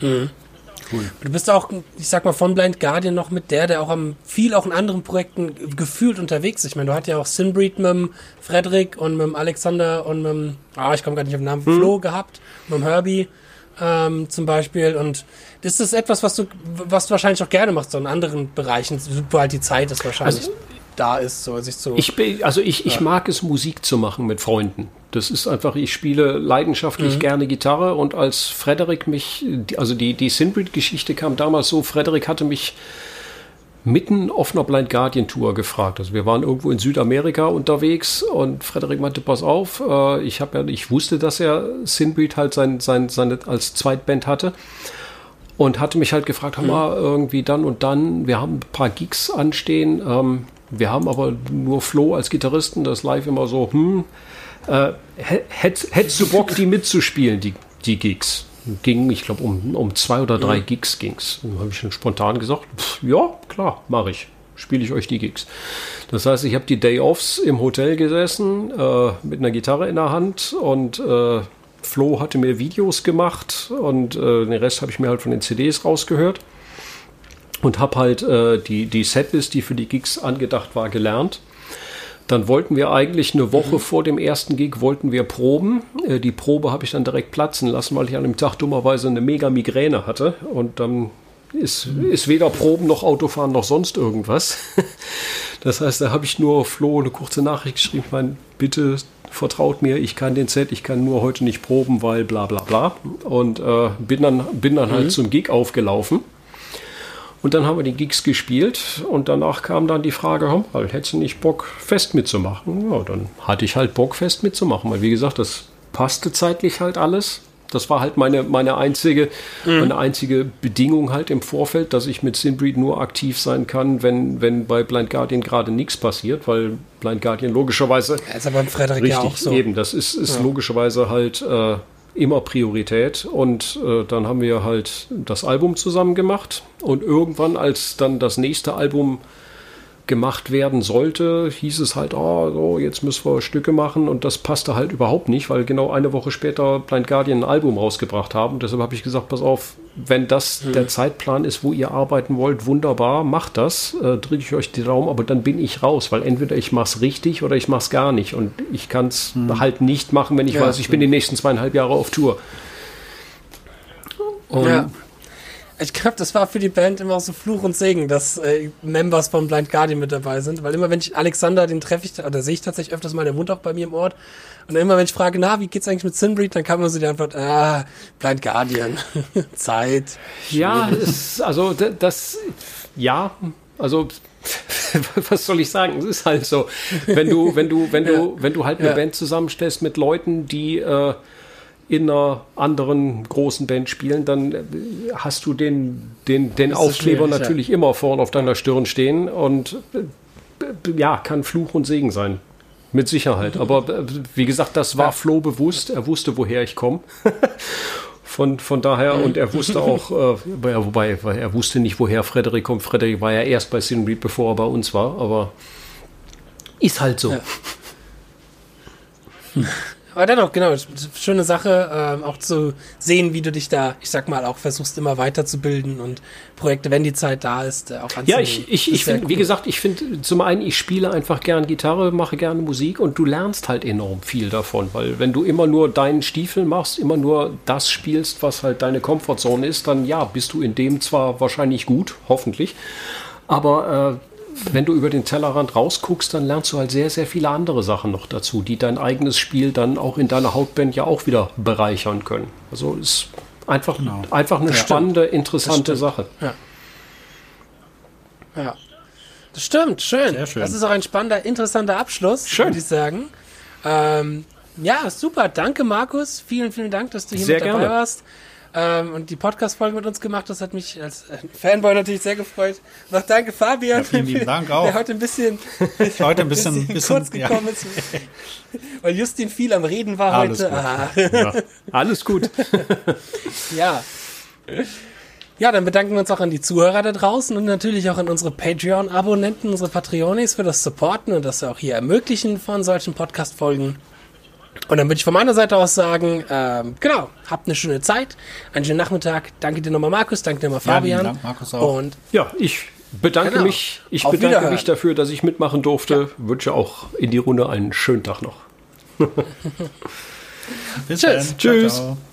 A: Mhm. Cool. Du bist auch, ich sag mal, von Blind Guardian noch mit der, der auch am viel auch in anderen Projekten gefühlt unterwegs ist. Ich meine, du hattest ja auch Sinbreed mit dem Frederik und mit dem Alexander und mit dem, ah, ich komme gar nicht auf den Namen, hm. Flo gehabt, mit dem Herbie ähm, zum Beispiel. Und das ist etwas, was du, was du wahrscheinlich auch gerne machst, so in anderen Bereichen, wo halt die Zeit ist wahrscheinlich. Also, da ist, so sich zu.
C: Ich bin, also ich, ich mag es, Musik zu machen mit Freunden. Das ist einfach, ich spiele leidenschaftlich mhm. gerne Gitarre und als Frederik mich, also die, die Sinbreed-Geschichte kam damals so, Frederik hatte mich mitten auf einer Blind Guardian Tour gefragt. Also wir waren irgendwo in Südamerika unterwegs und Frederik meinte, pass auf, äh, ich habe ja, ich wusste, dass er Sinbreed halt sein, sein, seine als Zweitband hatte und hatte mich halt gefragt, mhm. mal irgendwie dann und dann, wir haben ein paar Gigs anstehen, ähm, wir haben aber nur Flo als Gitarristen, das live immer so, hm, äh, hättest du Bock, die mitzuspielen, die, die Gigs? Ging, ich glaube, um, um zwei oder drei mhm. Gigs ging's. Dann habe ich schon spontan gesagt, pff, ja, klar, mache ich. Spiele ich euch die Gigs. Das heißt, ich habe die Day-Offs im Hotel gesessen, äh, mit einer Gitarre in der Hand und äh, Flo hatte mir Videos gemacht und äh, den Rest habe ich mir halt von den CDs rausgehört. und habe halt äh, die, die Setlist, die für die Gigs angedacht war, gelernt. Dann wollten wir eigentlich eine Woche mhm. vor dem ersten Gig wollten wir proben. Äh, die Probe habe ich dann direkt platzen lassen, weil ich an dem Tag dummerweise eine mega Migräne hatte. Und dann ist, ist weder Proben noch Autofahren noch sonst irgendwas. Das heißt, da habe ich nur Flo eine kurze Nachricht geschrieben, mein, bitte vertraut mir, ich kann den Set, ich kann nur heute nicht proben, weil bla bla bla. Und äh, bin dann, bin dann halt mhm. halt zum Gig aufgelaufen. Und dann haben wir die Gigs gespielt und danach kam dann die Frage, hm, hättest du nicht Bock, fest mitzumachen? Ja, dann hatte ich halt Bock, fest mitzumachen, weil wie gesagt, das passte zeitlich halt alles. Das war halt meine, meine, einzige, mhm. meine einzige Bedingung halt im Vorfeld, dass ich mit Sinbreed nur aktiv sein kann, wenn, wenn bei Blind Guardian gerade nichts passiert, weil Blind Guardian logischerweise.
A: Ist aber im Frederik richtig, ja auch so.
C: Eben, das ist, ist ja. logischerweise halt äh, immer Priorität. Und äh, dann haben wir halt das Album zusammen gemacht. Und irgendwann, als dann das nächste Album gemacht werden sollte, hieß es halt, oh, so, jetzt müssen wir Stücke machen und das passte halt überhaupt nicht, weil genau eine Woche später Blind Guardian ein Album rausgebracht haben. Deshalb habe ich gesagt, pass auf, wenn das hm. der Zeitplan ist, wo ihr arbeiten wollt, wunderbar, macht das, äh, drücke ich euch die Daumen, aber dann bin ich raus, weil entweder ich mache es richtig oder ich mache es gar nicht und ich kann es hm. halt nicht machen, wenn ich ja, weiß, ich bin die nächsten zweieinhalb Jahre auf Tour.
A: Und ja ich glaube, das war für die Band immer so Fluch und Segen, dass äh, Members von Blind Guardian mit dabei sind. Weil immer, wenn ich Alexander, den treffe ich, oder sehe ich tatsächlich öfters mal, der wohnt auch bei mir im Ort. Und immer, wenn ich frage, na, wie geht's eigentlich mit Sinbreed, dann kam immer so die Antwort, ah, Blind Guardian, Zeit.
C: Ja, ist, also das, ja, also was soll ich sagen? Es ist halt so, wenn du, wenn du, wenn du, ja. wenn du halt eine ja. Band zusammenstellst mit Leuten, die äh, in einer anderen großen Band spielen, dann äh, hast du den, den, den Aufkleber natürlich ja. immer vorne auf deiner Stirn stehen und äh, ja, kann Fluch und Segen sein. Mit Sicherheit. Aber äh, wie gesagt, das war Flo bewusst. Er wusste, woher ich komme. Von, von daher, und er wusste auch, äh, wobei, er wusste nicht, woher Frederik kommt. Frederik war ja erst bei Sinreed, bevor er bei uns war, aber ist halt so. Ja.
A: Aber dennoch, genau, schöne Sache, ähm, auch zu sehen, wie du dich da, ich sag mal, auch versuchst immer weiterzubilden und Projekte, wenn die Zeit da ist, äh, auch
C: anzunehmen. Ja, ich, ich, ich finde, cool. wie gesagt, ich finde zum einen, ich spiele einfach gern Gitarre, mache gerne Musik und du lernst halt enorm viel davon, weil wenn du immer nur deinen Stiefel machst, immer nur das spielst, was halt deine Komfortzone ist, dann ja, bist du in dem zwar wahrscheinlich gut, hoffentlich, aber äh, wenn du über den Tellerrand rausguckst, dann lernst du halt sehr, sehr viele andere Sachen noch dazu, die dein eigenes Spiel dann auch in deiner Hauptband ja auch wieder bereichern können. Also ist einfach, genau. einfach eine ja, spannende, stimmt. interessante Sache.
A: Ja. ja. Das stimmt, schön. schön. Das ist auch ein spannender, interessanter Abschluss, würde ich sagen. Ähm, ja, super. Danke, Markus. Vielen, vielen Dank, dass du hier
C: sehr
A: mit dabei
C: gerne.
A: warst ähm, und die Podcast-Folge mit uns gemacht. Das hat mich als äh, Fanboy natürlich sehr gefreut. Noch danke, Fabian. Ja,
B: vielen lieben Dank auch.
A: Der heute ein bisschen,
B: heute ein bisschen, bisschen,
A: bisschen kurz gekommen ja. ist. Weil Justin viel am Reden war
C: Alles
A: heute.
C: Ah. Ja. Alles gut.
A: ja. Ja, dann bedanken wir uns auch an die Zuhörer da draußen und natürlich auch an unsere Patreon-Abonnenten, unsere Patreonis für das Supporten und das auch hier ermöglichen von solchen Podcast-Folgen. Und dann würde ich von meiner Seite aus sagen, ähm, genau, habt eine schöne Zeit, einen schönen Nachmittag. Danke dir nochmal, Markus, danke dir nochmal, Fabian. Ja, Dank,
C: Markus auch. Und ja, ich bedanke genau. mich. Ich Auf bedanke mich dafür, dass ich mitmachen durfte. Ja. Wünsche auch in die Runde einen schönen Tag noch.
B: Bis Tschüss. Dann. Tschüss. Ciao, ciao.